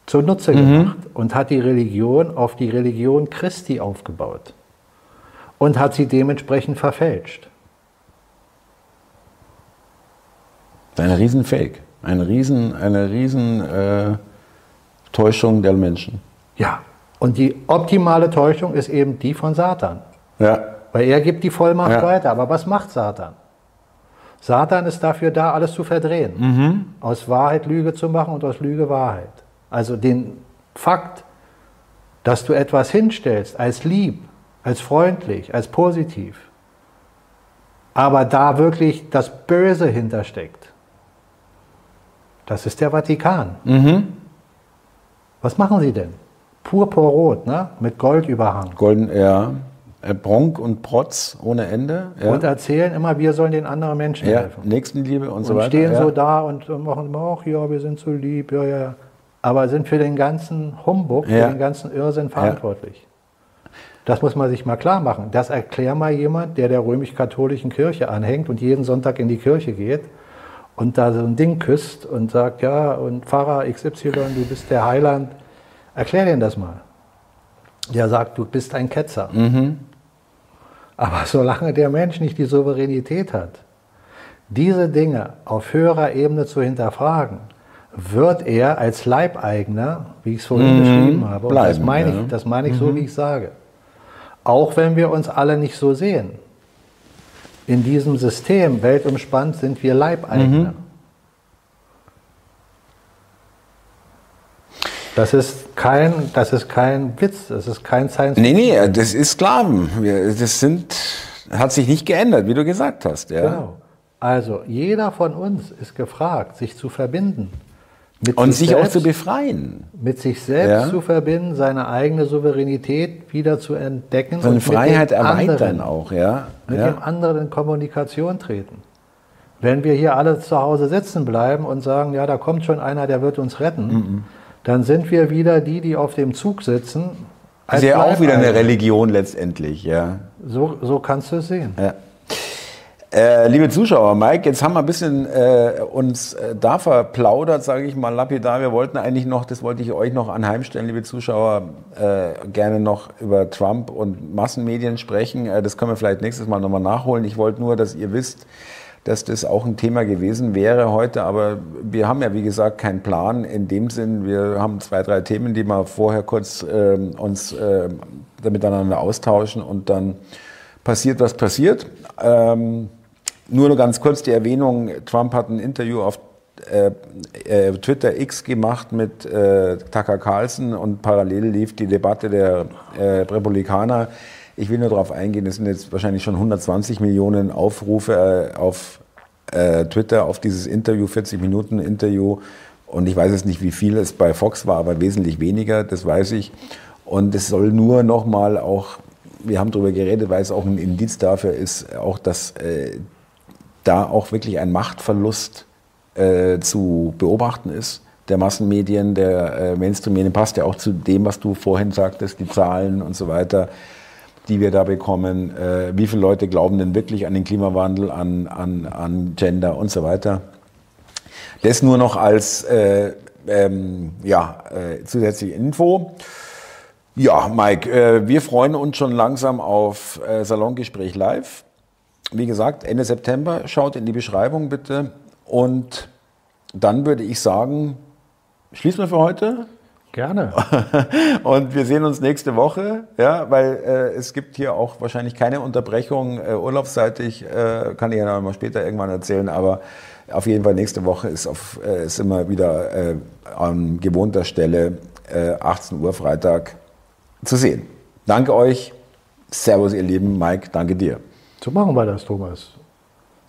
zunutze mhm. gemacht und hat die Religion auf die Religion Christi aufgebaut und hat sie dementsprechend verfälscht. Ein Riesenfake, eine riesen, eine riesen äh, der Menschen. Ja, und die optimale Täuschung ist eben die von Satan. Ja. Weil er gibt die Vollmacht ja. weiter. Aber was macht Satan? Satan ist dafür da, alles zu verdrehen. Mhm. Aus Wahrheit Lüge zu machen und aus Lüge Wahrheit. Also den Fakt, dass du etwas hinstellst als lieb, als freundlich, als positiv, aber da wirklich das Böse hintersteckt. Das ist der Vatikan. Mhm. Was machen sie denn? Purpurrot, ne? mit Goldüberhang. Golden, ja. Äh, Bronk und Protz ohne Ende. Ja. Und erzählen immer, wir sollen den anderen Menschen ja, helfen. Nächstenliebe und, und so weiter. Und stehen ja. so da und machen immer, ach ja, wir sind so lieb, ja, ja. Aber sind für den ganzen Humbug, für den ganzen Irrsinn verantwortlich. Das muss man sich mal klar machen. Das erklärt mal jemand, der der römisch-katholischen Kirche anhängt und jeden Sonntag in die Kirche geht und da so ein Ding küsst und sagt, ja, und Pfarrer XY, du bist der Heiland. Erklär denen das mal. Der sagt, du bist ein Ketzer. Mhm. Aber solange der Mensch nicht die Souveränität hat, diese Dinge auf höherer Ebene zu hinterfragen, wird er als Leibeigner, wie ich es vorhin mhm. beschrieben habe, Bleiben, das meine ich, das meine ich mhm. so, wie ich sage, auch wenn wir uns alle nicht so sehen. In diesem System weltumspannt sind wir Leibeigner. Mhm. Das ist kein, das ist kein Witz, das ist kein Science Nee, nee, das ist Sklaven. Das sind, hat sich nicht geändert, wie du gesagt hast. Ja. Genau. Also jeder von uns ist gefragt, sich zu verbinden und sich, sich selbst, auch zu befreien. Mit sich selbst ja? zu verbinden, seine eigene Souveränität wieder zu entdecken. Seine Freiheit erweitern anderen, auch, ja. Mit ja. dem anderen in Kommunikation treten. Wenn wir hier alle zu Hause sitzen bleiben und sagen, ja, da kommt schon einer, der wird uns retten, mhm. dann sind wir wieder die, die auf dem Zug sitzen. Das ist ja auch wieder eine Religion letztendlich, ja. So, so kannst du es sehen. Ja. Äh, liebe Zuschauer, Mike, jetzt haben wir ein bisschen äh, uns äh, da verplaudert, sage ich mal lapidar. Wir wollten eigentlich noch, das wollte ich euch noch anheimstellen, liebe Zuschauer, äh, gerne noch über Trump und Massenmedien sprechen. Das können wir vielleicht nächstes Mal nochmal nachholen. Ich wollte nur, dass ihr wisst, dass das auch ein Thema gewesen wäre heute. Aber wir haben ja, wie gesagt, keinen Plan in dem Sinn. Wir haben zwei, drei Themen, die wir vorher kurz ähm, uns äh, miteinander austauschen und dann passiert, was passiert. Ähm, nur noch ganz kurz die Erwähnung, Trump hat ein Interview auf äh, äh, Twitter X gemacht mit äh, Tucker Carlson und parallel lief die Debatte der äh, Republikaner. Ich will nur darauf eingehen, es sind jetzt wahrscheinlich schon 120 Millionen Aufrufe äh, auf äh, Twitter auf dieses Interview, 40 Minuten Interview. Und ich weiß jetzt nicht, wie viel es bei Fox war, aber wesentlich weniger, das weiß ich. Und es soll nur nochmal auch, wir haben darüber geredet, weil es auch ein Indiz dafür ist, auch dass da auch wirklich ein Machtverlust äh, zu beobachten ist der Massenmedien, der äh, Mainstream-Medien, passt ja auch zu dem, was du vorhin sagtest, die Zahlen und so weiter, die wir da bekommen. Äh, wie viele Leute glauben denn wirklich an den Klimawandel, an, an, an Gender und so weiter? Das nur noch als äh, ähm, ja, äh, zusätzliche Info. Ja, Mike, äh, wir freuen uns schon langsam auf äh, Salongespräch live wie gesagt, Ende September, schaut in die Beschreibung bitte. Und dann würde ich sagen, schließen wir für heute. Gerne. Und wir sehen uns nächste Woche, ja, weil äh, es gibt hier auch wahrscheinlich keine Unterbrechung äh, urlaubsseitig, äh, kann ich ja noch mal später irgendwann erzählen, aber auf jeden Fall nächste Woche ist, auf, äh, ist immer wieder äh, an gewohnter Stelle 18 äh, Uhr Freitag zu sehen. Danke euch. Servus, ihr Lieben. Mike, danke dir. So machen wir das, Thomas.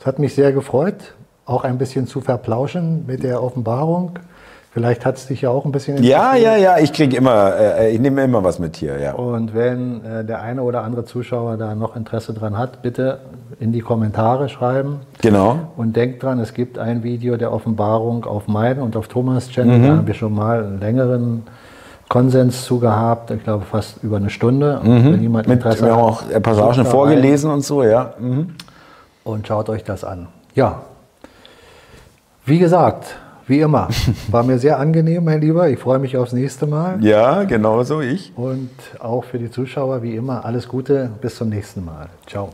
Es hat mich sehr gefreut auch ein bisschen zu verplauschen mit der Offenbarung. Vielleicht hat es dich ja auch ein bisschen Ja, ja, ja, ich kriege immer, äh, ich nehme immer was mit hier, ja. Und wenn äh, der eine oder andere Zuschauer da noch Interesse dran hat, bitte in die Kommentare schreiben. Genau. Und denkt dran, es gibt ein Video der Offenbarung auf meinem und auf Thomas Channel. Mhm. Da haben wir schon mal einen längeren Konsens zu gehabt, ich glaube fast über eine Stunde. Mhm. Wenn jemand Interesse Mit, wir haben auch Passagen vorgelesen und so, ja. Mhm. Und schaut euch das an. Ja, wie gesagt, wie immer, war mir sehr angenehm, mein Lieber. Ich freue mich aufs nächste Mal. Ja, genauso ich. Und auch für die Zuschauer, wie immer, alles Gute. Bis zum nächsten Mal. Ciao.